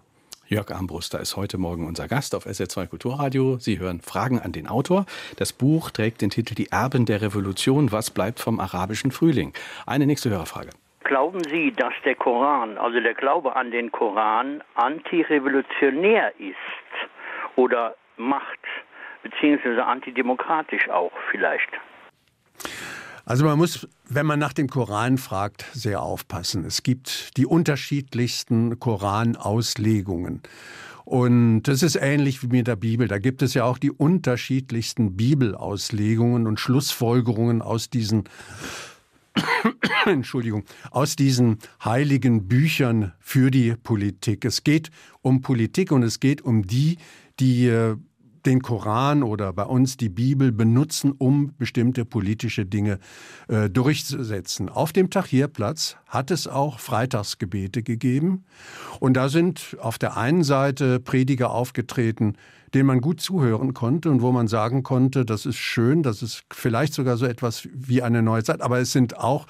Speaker 1: Jörg Armbruster ist heute Morgen unser Gast auf SR2 Kulturradio. Sie hören Fragen an den Autor. Das Buch trägt den Titel Die Erben der Revolution. Was bleibt vom arabischen Frühling? Eine nächste Hörerfrage.
Speaker 8: Glauben Sie, dass der Koran, also der Glaube an den Koran, antirevolutionär ist oder macht beziehungsweise antidemokratisch auch vielleicht.
Speaker 2: Also man muss, wenn man nach dem Koran fragt, sehr aufpassen. Es gibt die unterschiedlichsten Koranauslegungen. Und das ist ähnlich wie mit der Bibel. Da gibt es ja auch die unterschiedlichsten Bibelauslegungen und Schlussfolgerungen aus diesen Entschuldigung, aus diesen heiligen Büchern für die Politik. Es geht um Politik und es geht um die, die äh, den Koran oder bei uns die Bibel benutzen, um bestimmte politische Dinge äh, durchzusetzen. Auf dem Tahrirplatz hat es auch Freitagsgebete gegeben. Und da sind auf der einen Seite Prediger aufgetreten, denen man gut zuhören konnte und wo man sagen konnte, das ist schön, das ist vielleicht sogar so etwas wie eine neue Zeit. Aber es sind auch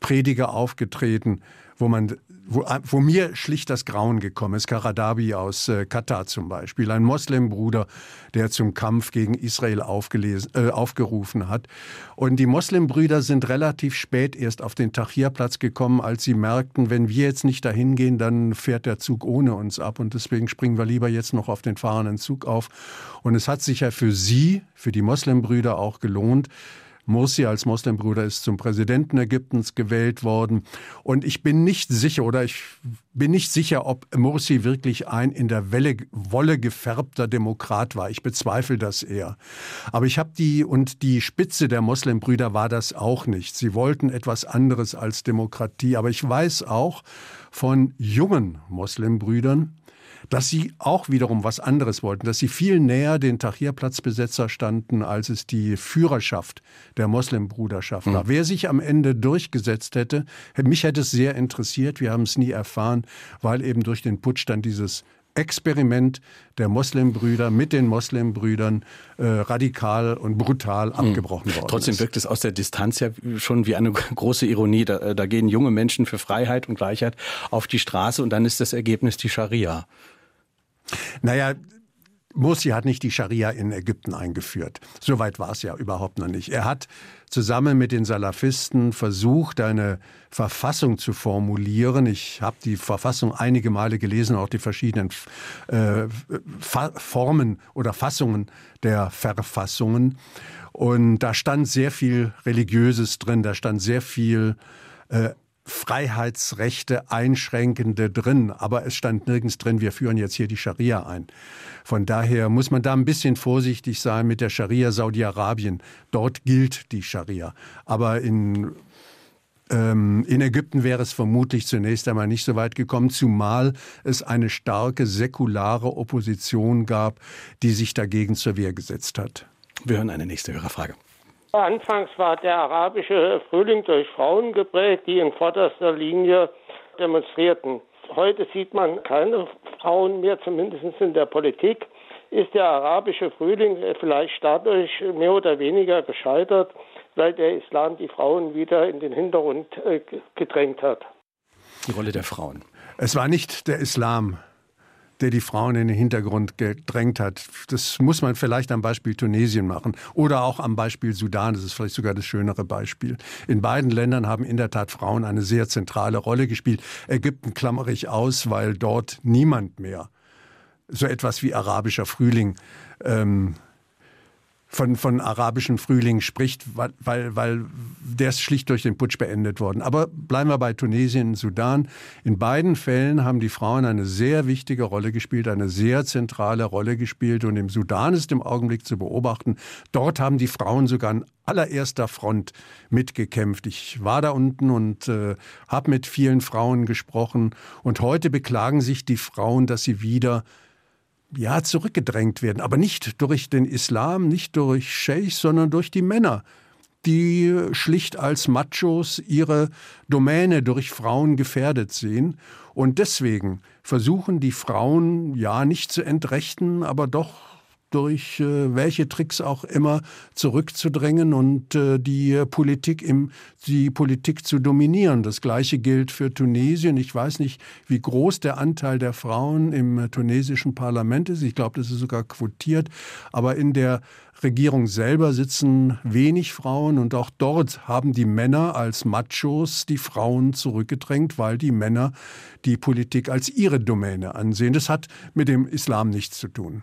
Speaker 2: Prediger aufgetreten, wo man wo, wo mir schlicht das Grauen gekommen ist. Karadabi aus äh, Katar zum Beispiel, ein Moslembruder, der zum Kampf gegen Israel aufgelesen, äh, aufgerufen hat. Und die Moslembrüder sind relativ spät erst auf den Tahrirplatz gekommen, als sie merkten, wenn wir jetzt nicht dahin gehen, dann fährt der Zug ohne uns ab. Und deswegen springen wir lieber jetzt noch auf den fahrenden Zug auf. Und es hat sich ja für sie, für die Moslembrüder auch gelohnt, Morsi als Moslembruder ist zum Präsidenten Ägyptens gewählt worden. Und ich bin nicht sicher oder ich bin nicht sicher, ob Morsi wirklich ein in der Welle, Wolle gefärbter Demokrat war. Ich bezweifle das eher. Aber ich habe die und die Spitze der Moslembrüder war das auch nicht. Sie wollten etwas anderes als Demokratie. Aber ich weiß auch von jungen Moslembrüdern, dass sie auch wiederum was anderes wollten, dass sie viel näher den Tahrirplatzbesetzer standen, als es die Führerschaft der Moslembruderschaft war. Mhm. Wer sich am Ende durchgesetzt hätte, mich hätte es sehr interessiert, wir haben es nie erfahren, weil eben durch den Putsch dann dieses Experiment der Moslembrüder mit den Moslembrüdern äh, radikal und brutal hm. abgebrochen worden
Speaker 1: Trotzdem
Speaker 2: ist.
Speaker 1: wirkt es aus der Distanz ja schon wie eine große Ironie. Da, äh, da gehen junge Menschen für Freiheit und Gleichheit auf die Straße und dann ist das Ergebnis die Scharia.
Speaker 2: Naja, Morsi hat nicht die Scharia in Ägypten eingeführt. Soweit war es ja überhaupt noch nicht. Er hat zusammen mit den Salafisten versucht, eine Verfassung zu formulieren. Ich habe die Verfassung einige Male gelesen, auch die verschiedenen äh, Formen oder Fassungen der Verfassungen. Und da stand sehr viel Religiöses drin, da stand sehr viel äh, Freiheitsrechte einschränkende drin, aber es stand nirgends drin, wir führen jetzt hier die Scharia ein. Von daher muss man da ein bisschen vorsichtig sein mit der Scharia Saudi-Arabien. Dort gilt die Scharia. Aber in ähm, in Ägypten wäre es vermutlich zunächst einmal nicht so weit gekommen, zumal es eine starke säkulare Opposition gab, die sich dagegen zur Wehr gesetzt hat.
Speaker 1: Wir hören eine nächste Hörerfrage.
Speaker 9: Anfangs war der arabische Frühling durch Frauen geprägt, die in vorderster Linie demonstrierten. Heute sieht man keine Frauen mehr, zumindest in der Politik. Ist der arabische Frühling vielleicht dadurch mehr oder weniger gescheitert, weil der Islam die Frauen wieder in den Hintergrund äh, gedrängt hat?
Speaker 1: Die Rolle der Frauen.
Speaker 2: Es war nicht der Islam, der die Frauen in den Hintergrund gedrängt hat. Das muss man vielleicht am Beispiel Tunesien machen oder auch am Beispiel Sudan. Das ist vielleicht sogar das schönere Beispiel. In beiden Ländern haben in der Tat Frauen eine sehr zentrale Rolle gespielt. Ägypten klammere ich aus, weil dort niemand mehr so etwas wie arabischer Frühling ähm, von, von arabischen Frühling spricht, weil, weil der ist schlicht durch den Putsch beendet worden. Aber bleiben wir bei Tunesien und Sudan. In beiden Fällen haben die Frauen eine sehr wichtige Rolle gespielt, eine sehr zentrale Rolle gespielt. Und im Sudan ist im Augenblick zu beobachten, dort haben die Frauen sogar an allererster Front mitgekämpft. Ich war da unten und äh, habe mit vielen Frauen gesprochen. Und heute beklagen sich die Frauen, dass sie wieder ja, zurückgedrängt werden. Aber nicht durch den Islam, nicht durch Scheichs, sondern durch die Männer, die schlicht als Machos ihre Domäne durch Frauen gefährdet sehen. Und deswegen versuchen die Frauen, ja, nicht zu entrechten, aber doch durch äh, welche Tricks auch immer zurückzudrängen und äh, die Politik im die Politik zu dominieren. Das gleiche gilt für Tunesien. Ich weiß nicht, wie groß der Anteil der Frauen im tunesischen Parlament ist. Ich glaube, das ist sogar quotiert, aber in der Regierung selber sitzen wenig Frauen und auch dort haben die Männer als Machos die Frauen zurückgedrängt, weil die Männer die Politik als ihre Domäne ansehen. Das hat mit dem Islam nichts zu tun.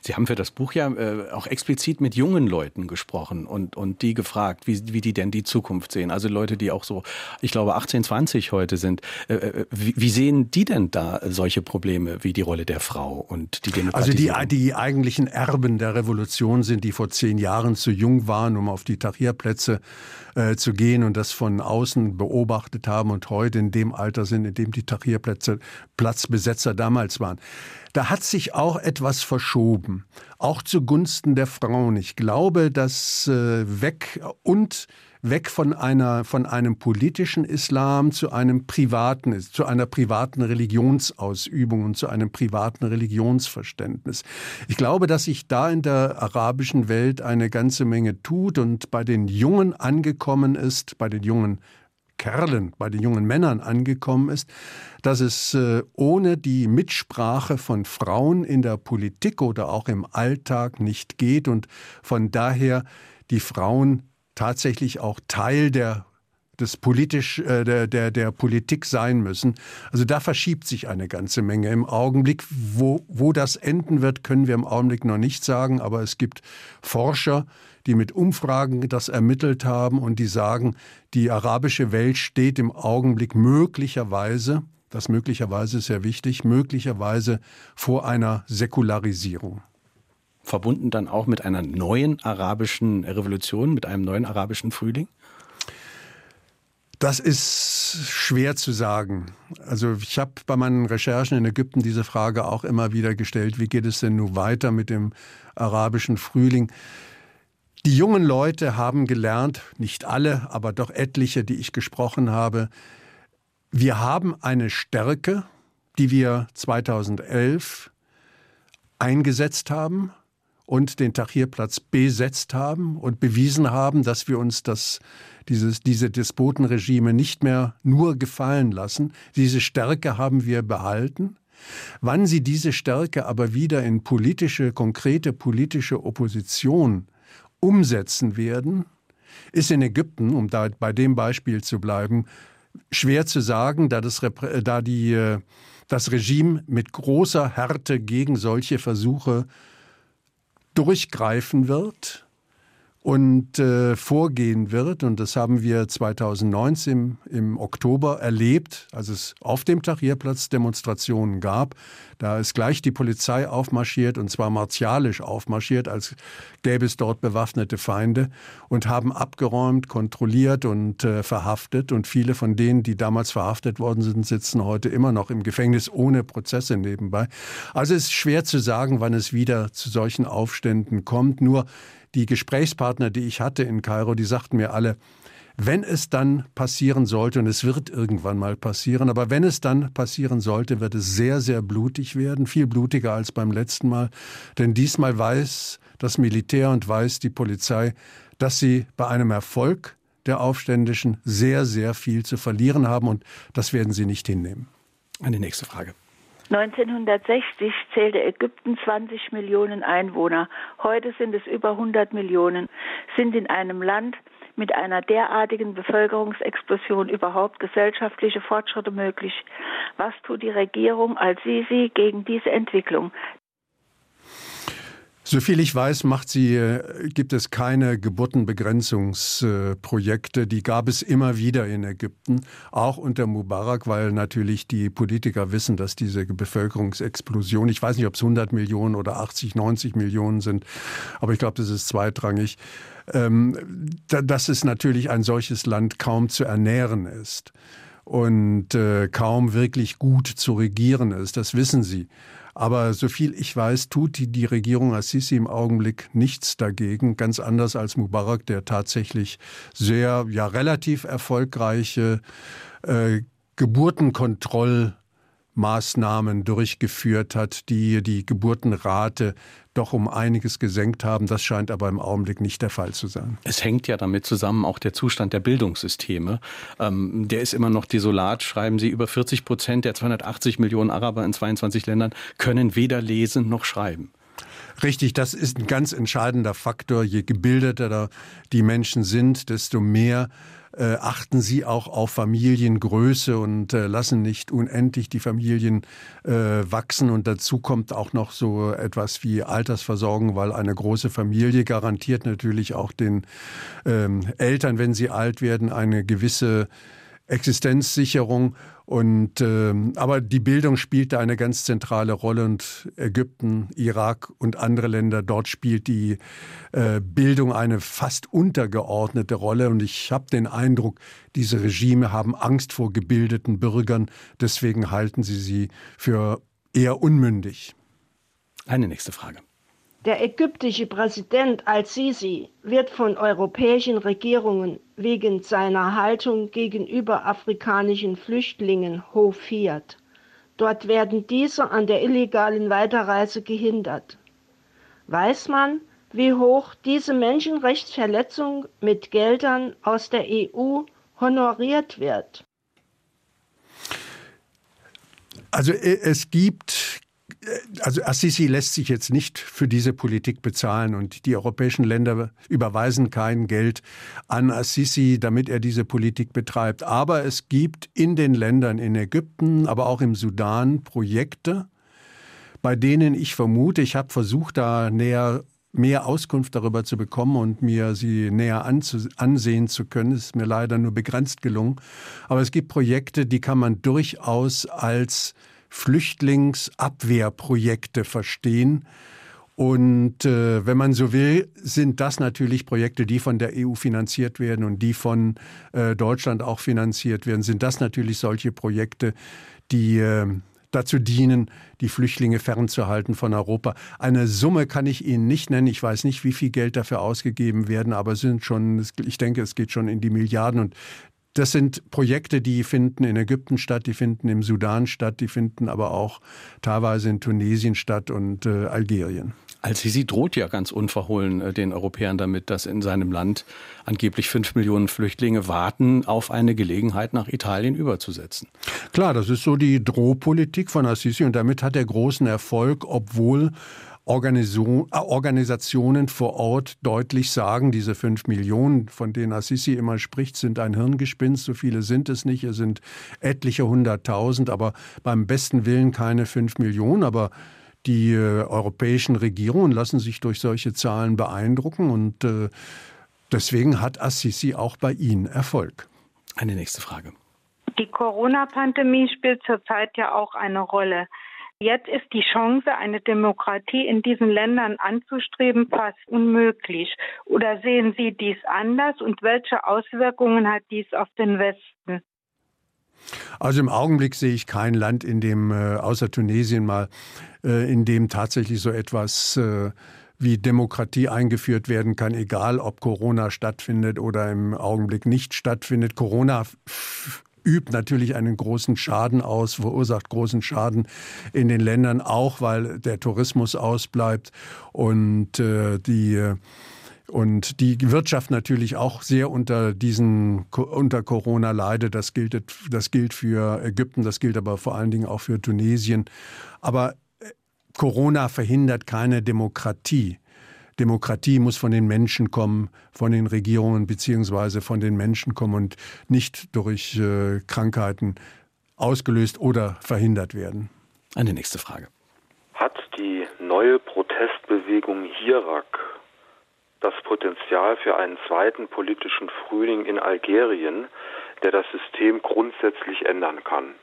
Speaker 1: Sie haben für das Buch ja äh, auch explizit mit jungen Leuten gesprochen und, und die gefragt, wie, wie die denn die Zukunft sehen. Also Leute, die auch so, ich glaube, 18, 20 heute sind. Äh, äh, wie, wie, sehen die denn da solche Probleme wie die Rolle der Frau und die
Speaker 2: Demokratisierung? Also die, die eigentlichen Erben der Revolution sind, die vor zehn Jahren zu jung waren, um auf die Tahrirplätze äh, zu gehen und das von außen beobachtet haben und heute in dem Alter sind, in dem die Tahrirplätze Platzbesetzer damals waren. Da hat sich auch etwas verschoben, auch zugunsten der Frauen. Ich glaube, dass äh, weg und weg von einer von einem politischen Islam zu einem privaten zu einer privaten Religionsausübung und zu einem privaten Religionsverständnis. Ich glaube, dass sich da in der arabischen Welt eine ganze Menge tut und bei den Jungen angekommen ist, bei den jungen Kerlen, bei den jungen Männern angekommen ist, dass es äh, ohne die Mitsprache von Frauen in der Politik oder auch im Alltag nicht geht und von daher die Frauen tatsächlich auch Teil der des politisch äh, der, der der Politik sein müssen. Also da verschiebt sich eine ganze Menge im Augenblick. Wo wo das enden wird, können wir im Augenblick noch nicht sagen. Aber es gibt Forscher, die mit Umfragen das ermittelt haben und die sagen, die arabische Welt steht im Augenblick möglicherweise das möglicherweise ist sehr wichtig, möglicherweise vor einer Säkularisierung.
Speaker 1: Verbunden dann auch mit einer neuen arabischen Revolution, mit einem neuen arabischen Frühling?
Speaker 2: Das ist schwer zu sagen. Also ich habe bei meinen Recherchen in Ägypten diese Frage auch immer wieder gestellt, wie geht es denn nun weiter mit dem arabischen Frühling? Die jungen Leute haben gelernt, nicht alle, aber doch etliche, die ich gesprochen habe, wir haben eine Stärke, die wir 2011 eingesetzt haben und den Tahrirplatz besetzt haben und bewiesen haben, dass wir uns das, dieses, diese Despotenregime nicht mehr nur gefallen lassen. Diese Stärke haben wir behalten. Wann sie diese Stärke aber wieder in politische, konkrete politische Opposition umsetzen werden, ist in Ägypten, um da bei dem Beispiel zu bleiben, schwer zu sagen, da, das, da die, äh, das Regime mit großer Härte gegen solche Versuche durchgreifen wird und äh, vorgehen wird. Und das haben wir 2019 im, im, Oktober erlebt, als es auf dem Tahrirplatz Demonstrationen gab. Da ist gleich die Polizei aufmarschiert und zwar martialisch aufmarschiert, als gäbe es dort bewaffnete Feinde und haben abgeräumt, kontrolliert und äh, verhaftet. Und viele von denen, die damals verhaftet worden sind, sitzen heute immer noch im Gefängnis ohne Prozesse nebenbei. Also es ist schwer zu sagen, wann es wieder zu solchen Aufständen kommt. Nur die Gesprächspartner, die ich hatte in Kairo, die sagten mir alle, wenn es dann passieren sollte, und es wird irgendwann mal passieren, aber wenn es dann passieren sollte, wird es sehr, sehr blutig werden, viel blutiger als beim letzten Mal. Denn diesmal weiß das Militär und weiß die Polizei, dass sie bei einem Erfolg der Aufständischen sehr, sehr viel zu verlieren haben und das werden sie nicht hinnehmen.
Speaker 1: Eine nächste Frage.
Speaker 10: 1960 zählte Ägypten 20 Millionen Einwohner. Heute sind es über 100 Millionen. Sind in einem Land mit einer derartigen Bevölkerungsexplosion überhaupt gesellschaftliche Fortschritte möglich? Was tut die Regierung als Sisi gegen diese Entwicklung?
Speaker 2: Soviel ich weiß, macht sie, äh, gibt es keine Geburtenbegrenzungsprojekte. Die gab es immer wieder in Ägypten, auch unter Mubarak, weil natürlich die Politiker wissen, dass diese Bevölkerungsexplosion, ich weiß nicht, ob es 100 Millionen oder 80, 90 Millionen sind, aber ich glaube, das ist zweitrangig, ähm, dass es natürlich ein solches Land kaum zu ernähren ist und äh, kaum wirklich gut zu regieren ist. Das wissen sie. Aber so viel ich weiß, tut die, die Regierung Assisi im Augenblick nichts dagegen, ganz anders als Mubarak, der tatsächlich sehr, ja, relativ erfolgreiche äh, Geburtenkontroll Maßnahmen durchgeführt hat, die die Geburtenrate doch um einiges gesenkt haben. Das scheint aber im Augenblick nicht der Fall zu sein.
Speaker 1: Es hängt ja damit zusammen auch der Zustand der Bildungssysteme. Ähm, der ist immer noch desolat, schreiben Sie. Über 40 Prozent der 280 Millionen Araber in 22 Ländern können weder lesen noch schreiben.
Speaker 2: Richtig, das ist ein ganz entscheidender Faktor. Je gebildeter die Menschen sind, desto mehr äh, achten sie auch auf Familiengröße und äh, lassen nicht unendlich die Familien äh, wachsen. Und dazu kommt auch noch so etwas wie Altersversorgung, weil eine große Familie garantiert natürlich auch den ähm, Eltern, wenn sie alt werden, eine gewisse Existenzsicherung. Und äh, aber die Bildung spielt da eine ganz zentrale Rolle und Ägypten, Irak und andere Länder dort spielt die äh, Bildung eine fast untergeordnete Rolle. Und ich habe den Eindruck, diese Regime haben Angst vor gebildeten Bürgern. Deswegen halten sie sie für eher unmündig.
Speaker 1: Eine nächste Frage.
Speaker 11: Der ägyptische Präsident al-Sisi wird von europäischen Regierungen wegen seiner Haltung gegenüber afrikanischen Flüchtlingen hofiert. Dort werden diese an der illegalen Weiterreise gehindert. Weiß man, wie hoch diese Menschenrechtsverletzung mit Geldern aus der EU honoriert wird?
Speaker 2: Also äh, es gibt also Assisi lässt sich jetzt nicht für diese Politik bezahlen und die europäischen Länder überweisen kein Geld an Assisi, damit er diese Politik betreibt. Aber es gibt in den Ländern, in Ägypten, aber auch im Sudan Projekte, bei denen ich vermute, ich habe versucht, da näher mehr Auskunft darüber zu bekommen und mir sie näher ansehen zu können. Es ist mir leider nur begrenzt gelungen. Aber es gibt Projekte, die kann man durchaus als Flüchtlingsabwehrprojekte verstehen. Und äh, wenn man so will, sind das natürlich Projekte, die von der EU finanziert werden und die von äh, Deutschland auch finanziert werden, sind das natürlich solche Projekte, die äh, dazu dienen, die Flüchtlinge fernzuhalten von Europa. Eine Summe kann ich Ihnen nicht nennen. Ich weiß nicht, wie viel Geld dafür ausgegeben werden, aber sind schon, ich denke, es geht schon in die Milliarden und das sind Projekte, die finden in Ägypten statt, die finden im Sudan statt, die finden aber auch teilweise in Tunesien statt und äh, Algerien.
Speaker 1: Al-Sisi droht ja ganz unverhohlen äh, den Europäern damit, dass in seinem Land angeblich fünf Millionen Flüchtlinge warten, auf eine Gelegenheit nach Italien überzusetzen.
Speaker 2: Klar, das ist so die Drohpolitik von Al-Sisi und damit hat er großen Erfolg, obwohl äh, Organisationen vor Ort deutlich sagen, diese fünf Millionen, von denen Assisi immer spricht, sind ein Hirngespinst. So viele sind es nicht. Es sind etliche hunderttausend, aber beim besten Willen keine fünf Millionen. Aber die äh, europäischen Regierungen lassen sich durch solche Zahlen beeindrucken und äh, deswegen hat Assisi auch bei ihnen Erfolg.
Speaker 1: Eine nächste Frage.
Speaker 12: Die Corona-Pandemie spielt zurzeit ja auch eine Rolle. Jetzt ist die Chance, eine Demokratie in diesen Ländern anzustreben, fast unmöglich. Oder sehen Sie dies anders und welche Auswirkungen hat dies auf den Westen?
Speaker 2: Also im Augenblick sehe ich kein Land, in dem, äh, außer Tunesien mal, äh, in dem tatsächlich so etwas äh, wie Demokratie eingeführt werden kann, egal ob Corona stattfindet oder im Augenblick nicht stattfindet. Corona übt natürlich einen großen Schaden aus, verursacht großen Schaden in den Ländern, auch weil der Tourismus ausbleibt und äh, die und die Wirtschaft natürlich auch sehr unter diesen unter Corona leidet. Das gilt das gilt für Ägypten, das gilt aber vor allen Dingen auch für Tunesien. Aber äh, Corona verhindert keine Demokratie. Demokratie muss von den Menschen kommen, von den Regierungen beziehungsweise von den Menschen kommen und nicht durch äh, Krankheiten ausgelöst oder verhindert werden.
Speaker 1: Eine nächste Frage.
Speaker 13: Hat die neue Protestbewegung Hirak das Potenzial für einen zweiten politischen Frühling in Algerien, der das System grundsätzlich ändern kann.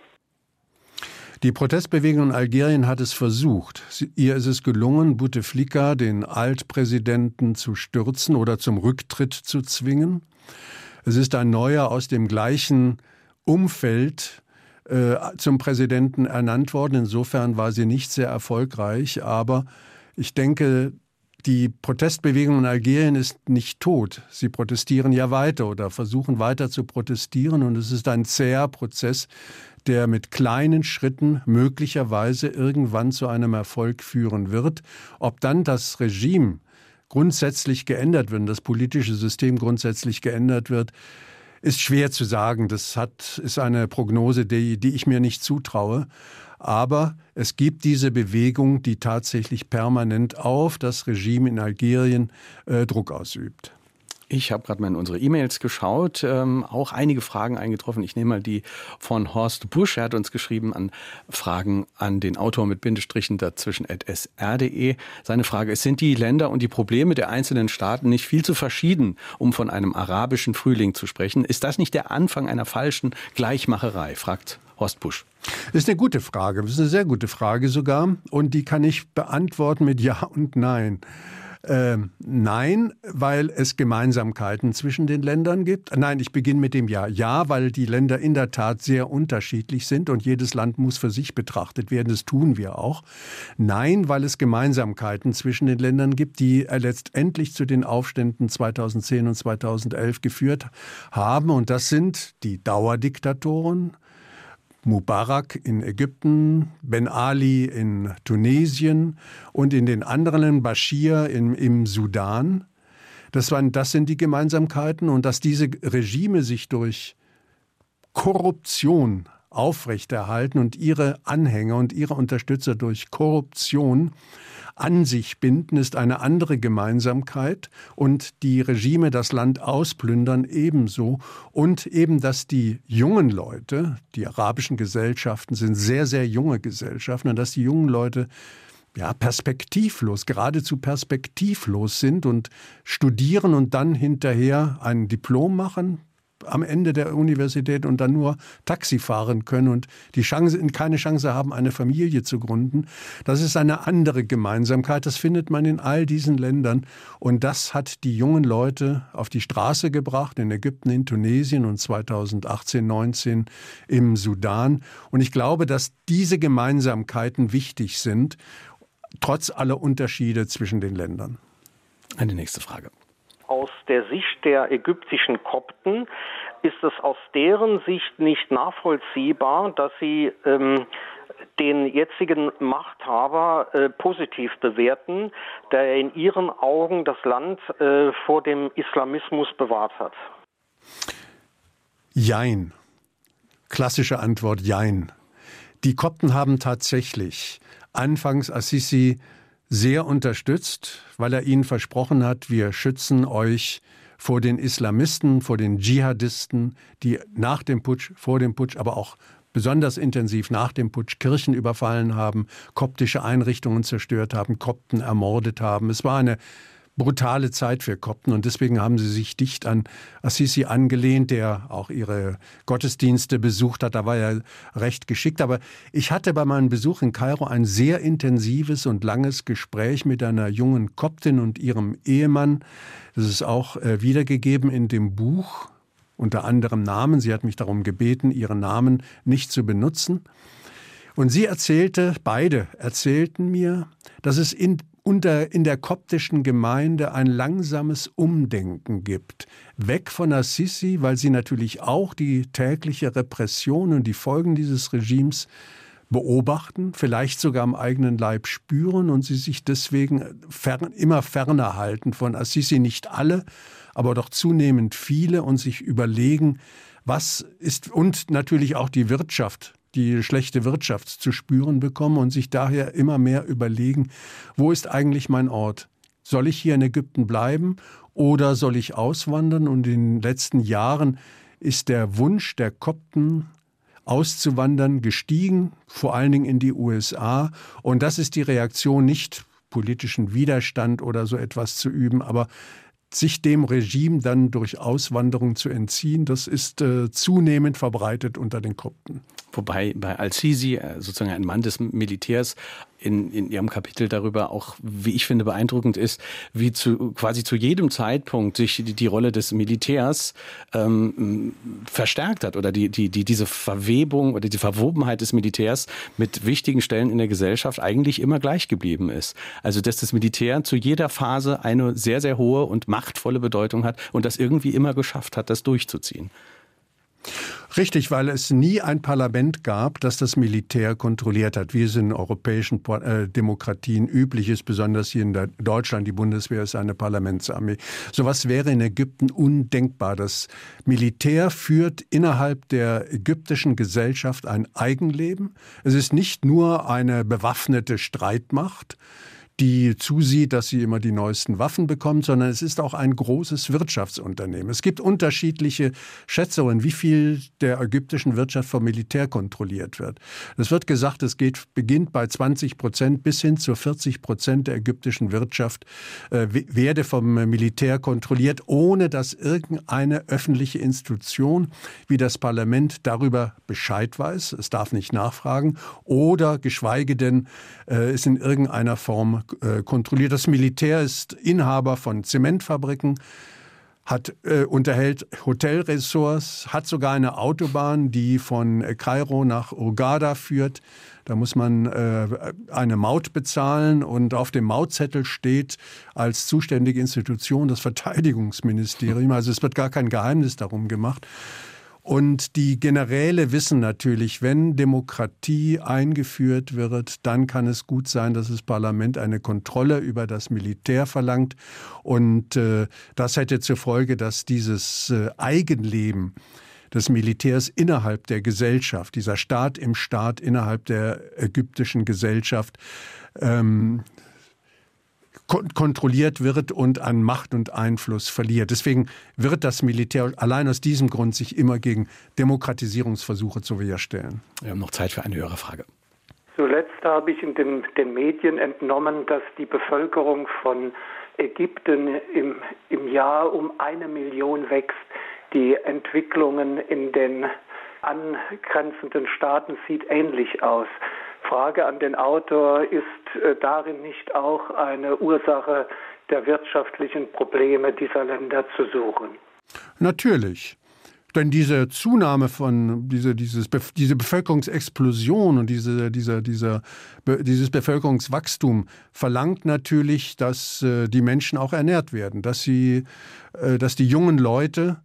Speaker 2: Die Protestbewegung in Algerien hat es versucht. Ihr ist es gelungen, Bouteflika, den Altpräsidenten, zu stürzen oder zum Rücktritt zu zwingen. Es ist ein neuer aus dem gleichen Umfeld äh, zum Präsidenten ernannt worden. Insofern war sie nicht sehr erfolgreich. Aber ich denke, die Protestbewegung in Algerien ist nicht tot. Sie protestieren ja weiter oder versuchen weiter zu protestieren. Und es ist ein zäher Prozess, der mit kleinen Schritten möglicherweise irgendwann zu einem Erfolg führen wird. Ob dann das Regime grundsätzlich geändert wird, das politische System grundsätzlich geändert wird, ist schwer zu sagen. Das hat, ist eine Prognose, die, die ich mir nicht zutraue. Aber es gibt diese Bewegung, die tatsächlich permanent auf das Regime in Algerien äh, Druck ausübt.
Speaker 1: Ich habe gerade mal in unsere E-Mails geschaut, ähm, auch einige Fragen eingetroffen. Ich nehme mal die von Horst Busch. Er hat uns geschrieben an Fragen an den Autor mit Bindestrichen dazwischen at sr.de. Seine Frage ist, sind die Länder und die Probleme der einzelnen Staaten nicht viel zu verschieden, um von einem arabischen Frühling zu sprechen? Ist das nicht der Anfang einer falschen Gleichmacherei? fragt Horst Busch.
Speaker 2: Das ist eine gute Frage. Das ist eine sehr gute Frage sogar. Und die kann ich beantworten mit Ja und Nein. Ähm, nein, weil es Gemeinsamkeiten zwischen den Ländern gibt. Nein, ich beginne mit dem Ja. Ja, weil die Länder in der Tat sehr unterschiedlich sind und jedes Land muss für sich betrachtet werden. Das tun wir auch. Nein, weil es Gemeinsamkeiten zwischen den Ländern gibt, die letztendlich zu den Aufständen 2010 und 2011 geführt haben. Und das sind die Dauerdiktatoren, Mubarak in Ägypten, Ben Ali in Tunesien und in den anderen Bashir im, im Sudan. Das, waren, das sind die Gemeinsamkeiten und dass diese Regime sich durch Korruption aufrechterhalten und ihre Anhänger und ihre Unterstützer durch Korruption an sich binden, ist eine andere Gemeinsamkeit und die Regime das Land ausplündern ebenso und eben, dass die jungen Leute, die arabischen Gesellschaften sind sehr, sehr junge Gesellschaften und dass die jungen Leute ja, perspektivlos, geradezu perspektivlos sind und studieren und dann hinterher ein Diplom machen, am Ende der Universität und dann nur Taxi fahren können und die Chance, keine Chance haben, eine Familie zu gründen. Das ist eine andere Gemeinsamkeit. Das findet man in all diesen Ländern. Und das hat die jungen Leute auf die Straße gebracht, in Ägypten, in Tunesien und 2018, 19 im Sudan. Und ich glaube, dass diese Gemeinsamkeiten wichtig sind, trotz aller Unterschiede zwischen den Ländern.
Speaker 1: Eine nächste Frage
Speaker 14: aus der Sicht der ägyptischen Kopten ist es aus deren Sicht nicht nachvollziehbar, dass sie ähm, den jetzigen Machthaber äh, positiv bewerten, der er in ihren Augen das Land äh, vor dem Islamismus bewahrt hat.
Speaker 2: Jein. Klassische Antwort Jein. Die Kopten haben tatsächlich anfangs Assisi sehr unterstützt, weil er ihnen versprochen hat, wir schützen euch vor den Islamisten, vor den Dschihadisten, die nach dem Putsch, vor dem Putsch, aber auch besonders intensiv nach dem Putsch Kirchen überfallen haben, koptische Einrichtungen zerstört haben, Kopten ermordet haben. Es war eine brutale Zeit für Kopten und deswegen haben sie sich dicht an Assisi angelehnt, der auch ihre Gottesdienste besucht hat. Da war er recht geschickt. Aber ich hatte bei meinem Besuch in Kairo ein sehr intensives und langes Gespräch mit einer jungen Koptin und ihrem Ehemann. Das ist auch äh, wiedergegeben in dem Buch unter anderem Namen. Sie hat mich darum gebeten, ihren Namen nicht zu benutzen. Und sie erzählte, beide erzählten mir, dass es in unter, in der koptischen Gemeinde ein langsames Umdenken gibt. Weg von Assisi, weil sie natürlich auch die tägliche Repression und die Folgen dieses Regimes beobachten, vielleicht sogar am eigenen Leib spüren und sie sich deswegen fern, immer ferner halten von Assisi. Nicht alle, aber doch zunehmend viele und sich überlegen, was ist und natürlich auch die Wirtschaft die schlechte Wirtschaft zu spüren bekommen und sich daher immer mehr überlegen, wo ist eigentlich mein Ort? Soll ich hier in Ägypten bleiben oder soll ich auswandern? Und in den letzten Jahren ist der Wunsch der Kopten auszuwandern gestiegen, vor allen Dingen in die USA. Und das ist die Reaktion nicht politischen Widerstand oder so etwas zu üben, aber sich dem Regime dann durch Auswanderung zu entziehen, das ist äh, zunehmend verbreitet unter den Kopten.
Speaker 1: Wobei bei Al-Sisi, äh, sozusagen ein Mann des Militärs, in, in Ihrem Kapitel darüber auch, wie ich finde, beeindruckend ist, wie zu quasi zu jedem Zeitpunkt sich die, die Rolle des Militärs ähm, verstärkt hat oder die, die, die, diese Verwebung oder die Verwobenheit des Militärs mit wichtigen Stellen in der Gesellschaft eigentlich immer gleich geblieben ist. Also dass das Militär zu jeder Phase eine sehr, sehr hohe und machtvolle Bedeutung hat und das irgendwie immer geschafft hat, das durchzuziehen.
Speaker 2: Richtig, weil es nie ein Parlament gab, das das Militär kontrolliert hat, wie es in europäischen äh, Demokratien üblich ist, besonders hier in Deutschland. Die Bundeswehr ist eine Parlamentsarmee. Sowas wäre in Ägypten undenkbar. Das Militär führt innerhalb der ägyptischen Gesellschaft ein Eigenleben. Es ist nicht nur eine bewaffnete Streitmacht, die zusieht, dass sie immer die neuesten Waffen bekommt, sondern es ist auch ein großes Wirtschaftsunternehmen. Es gibt unterschiedliche Schätzungen, wie viel der ägyptischen Wirtschaft vom Militär kontrolliert wird. Es wird gesagt, es geht, beginnt bei 20 Prozent bis hin zu 40 Prozent der ägyptischen Wirtschaft äh, werde vom Militär kontrolliert, ohne dass irgendeine öffentliche Institution wie das Parlament darüber Bescheid weiß. Es darf nicht nachfragen oder geschweige denn äh, es in irgendeiner Form äh, kontrolliert. Das Militär ist Inhaber von Zementfabriken, hat, äh, unterhält Hotelressorts, hat sogar eine Autobahn, die von Kairo nach Urgada führt. Da muss man äh, eine Maut bezahlen und auf dem Mautzettel steht als zuständige Institution das Verteidigungsministerium. Also es wird gar kein Geheimnis darum gemacht. Und die Generäle wissen natürlich, wenn Demokratie eingeführt wird, dann kann es gut sein, dass das Parlament eine Kontrolle über das Militär verlangt. Und äh, das hätte zur Folge, dass dieses äh, Eigenleben des Militärs innerhalb der Gesellschaft, dieser Staat im Staat innerhalb der ägyptischen Gesellschaft, ähm, kontrolliert wird und an Macht und Einfluss verliert. Deswegen wird das Militär allein aus diesem Grund sich immer gegen Demokratisierungsversuche zur Wehr stellen.
Speaker 1: Wir haben noch Zeit für eine höhere Frage.
Speaker 15: Zuletzt habe ich in den, den Medien entnommen, dass die Bevölkerung von Ägypten im, im Jahr um eine Million wächst. Die Entwicklungen in den angrenzenden Staaten sieht ähnlich aus. Frage an den Autor, ist äh, darin nicht auch eine Ursache der wirtschaftlichen Probleme dieser Länder zu suchen?
Speaker 2: Natürlich. Denn diese Zunahme von, diese, dieses, diese Bevölkerungsexplosion und diese, dieser, dieser, dieses Bevölkerungswachstum verlangt natürlich, dass äh, die Menschen auch ernährt werden, dass sie, äh, dass die jungen Leute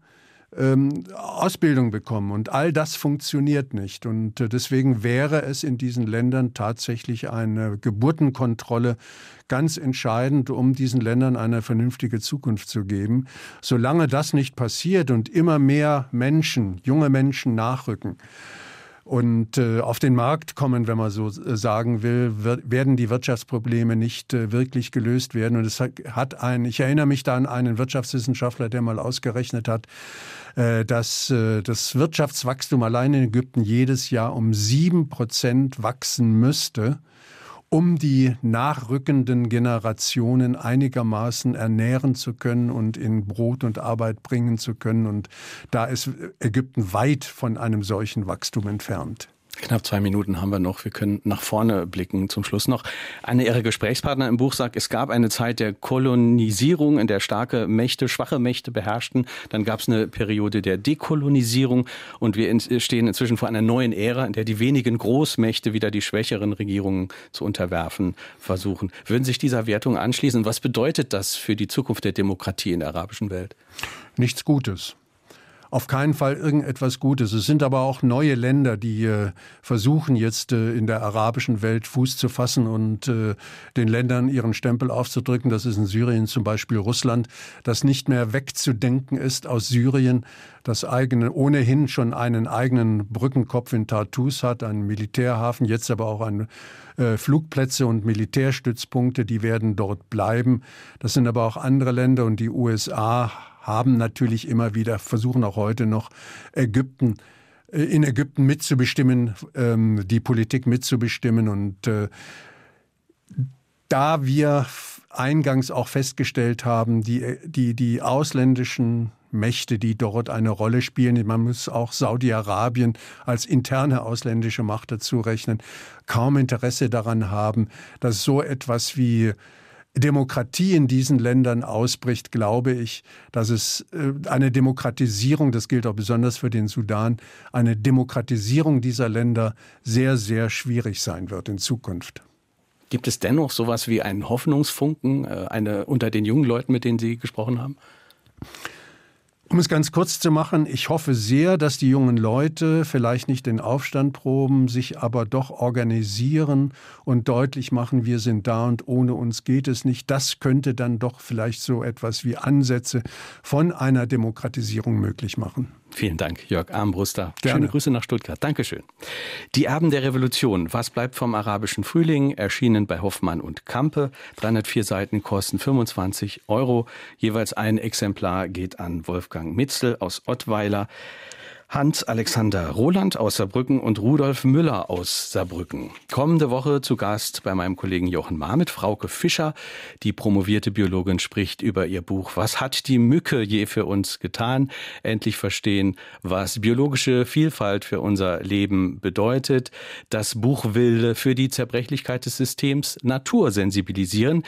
Speaker 2: ähm, Ausbildung bekommen. Und all das funktioniert nicht. Und äh, deswegen wäre es in diesen Ländern tatsächlich eine Geburtenkontrolle ganz entscheidend, um diesen Ländern eine vernünftige Zukunft zu geben. Solange das nicht passiert und immer mehr Menschen, junge Menschen nachrücken, und äh, auf den Markt kommen, wenn man so äh, sagen will, werden die Wirtschaftsprobleme nicht äh, wirklich gelöst werden. Und es hat ein, ich erinnere mich da an einen Wirtschaftswissenschaftler, der mal ausgerechnet hat, dass das Wirtschaftswachstum allein in Ägypten jedes Jahr um sieben Prozent wachsen müsste, um die nachrückenden Generationen einigermaßen ernähren zu können und in Brot und Arbeit bringen zu können. Und da ist Ägypten weit von einem solchen Wachstum entfernt.
Speaker 1: Knapp zwei Minuten haben wir noch. Wir können nach vorne blicken. Zum Schluss noch. Eine ihrer Gesprächspartner im Buch sagt, es gab eine Zeit der Kolonisierung, in der starke Mächte, schwache Mächte beherrschten. Dann gab es eine Periode der Dekolonisierung und wir stehen inzwischen vor einer neuen Ära, in der die wenigen Großmächte wieder die schwächeren Regierungen zu unterwerfen versuchen. Würden sich dieser Wertung anschließen? Was bedeutet das für die Zukunft der Demokratie in der arabischen Welt?
Speaker 2: Nichts Gutes auf keinen Fall irgendetwas Gutes. Es sind aber auch neue Länder, die äh, versuchen jetzt äh, in der arabischen Welt Fuß zu fassen und äh, den Ländern ihren Stempel aufzudrücken. Das ist in Syrien zum Beispiel Russland, das nicht mehr wegzudenken ist aus Syrien, das eigene, ohnehin schon einen eigenen Brückenkopf in Tartus hat, einen Militärhafen, jetzt aber auch ein äh, Flugplätze und Militärstützpunkte, die werden dort bleiben. Das sind aber auch andere Länder und die USA haben natürlich immer wieder, versuchen auch heute noch Ägypten äh, in Ägypten mitzubestimmen, ähm, die Politik mitzubestimmen und äh, da wir eingangs auch festgestellt haben, die, die, die ausländischen Mächte, die dort eine Rolle spielen. Man muss auch Saudi-Arabien als interne ausländische Macht dazu rechnen, kaum Interesse daran haben, dass so etwas wie Demokratie in diesen Ländern ausbricht, glaube ich, dass es äh, eine Demokratisierung, das gilt auch besonders für den Sudan, eine Demokratisierung dieser Länder sehr, sehr schwierig sein wird in Zukunft.
Speaker 1: Gibt es dennoch sowas wie einen Hoffnungsfunken äh, eine, unter den jungen Leuten, mit denen Sie gesprochen haben?
Speaker 2: Um es ganz kurz zu machen, ich hoffe sehr, dass die jungen Leute vielleicht nicht den Aufstand proben, sich aber doch organisieren und deutlich machen, wir sind da und ohne uns geht es nicht. Das könnte dann doch vielleicht so etwas wie Ansätze von einer Demokratisierung möglich machen.
Speaker 1: Vielen Dank, Jörg Armbruster. Gerne. Schöne Grüße nach Stuttgart. Dankeschön. Die Erben der Revolution. Was bleibt vom arabischen Frühling? Erschienen bei Hoffmann und Kampe. 304 Seiten kosten 25 Euro. Jeweils ein Exemplar geht an Wolfgang Mitzel aus Ottweiler. Hans-Alexander Roland aus Saarbrücken und Rudolf Müller aus Saarbrücken. Kommende Woche zu Gast bei meinem Kollegen Jochen Mahr Frauke Fischer. Die promovierte Biologin spricht über ihr Buch Was hat die Mücke je für uns getan? Endlich verstehen, was biologische Vielfalt für unser Leben bedeutet. Das Buch will für die Zerbrechlichkeit des Systems Natur sensibilisieren.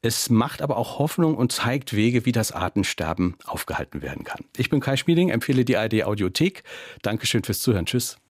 Speaker 1: Es macht aber auch Hoffnung und zeigt Wege, wie das Artensterben aufgehalten werden kann. Ich bin Kai Schmieding, empfehle die ARD Audiothek. Dankeschön fürs Zuhören. Tschüss.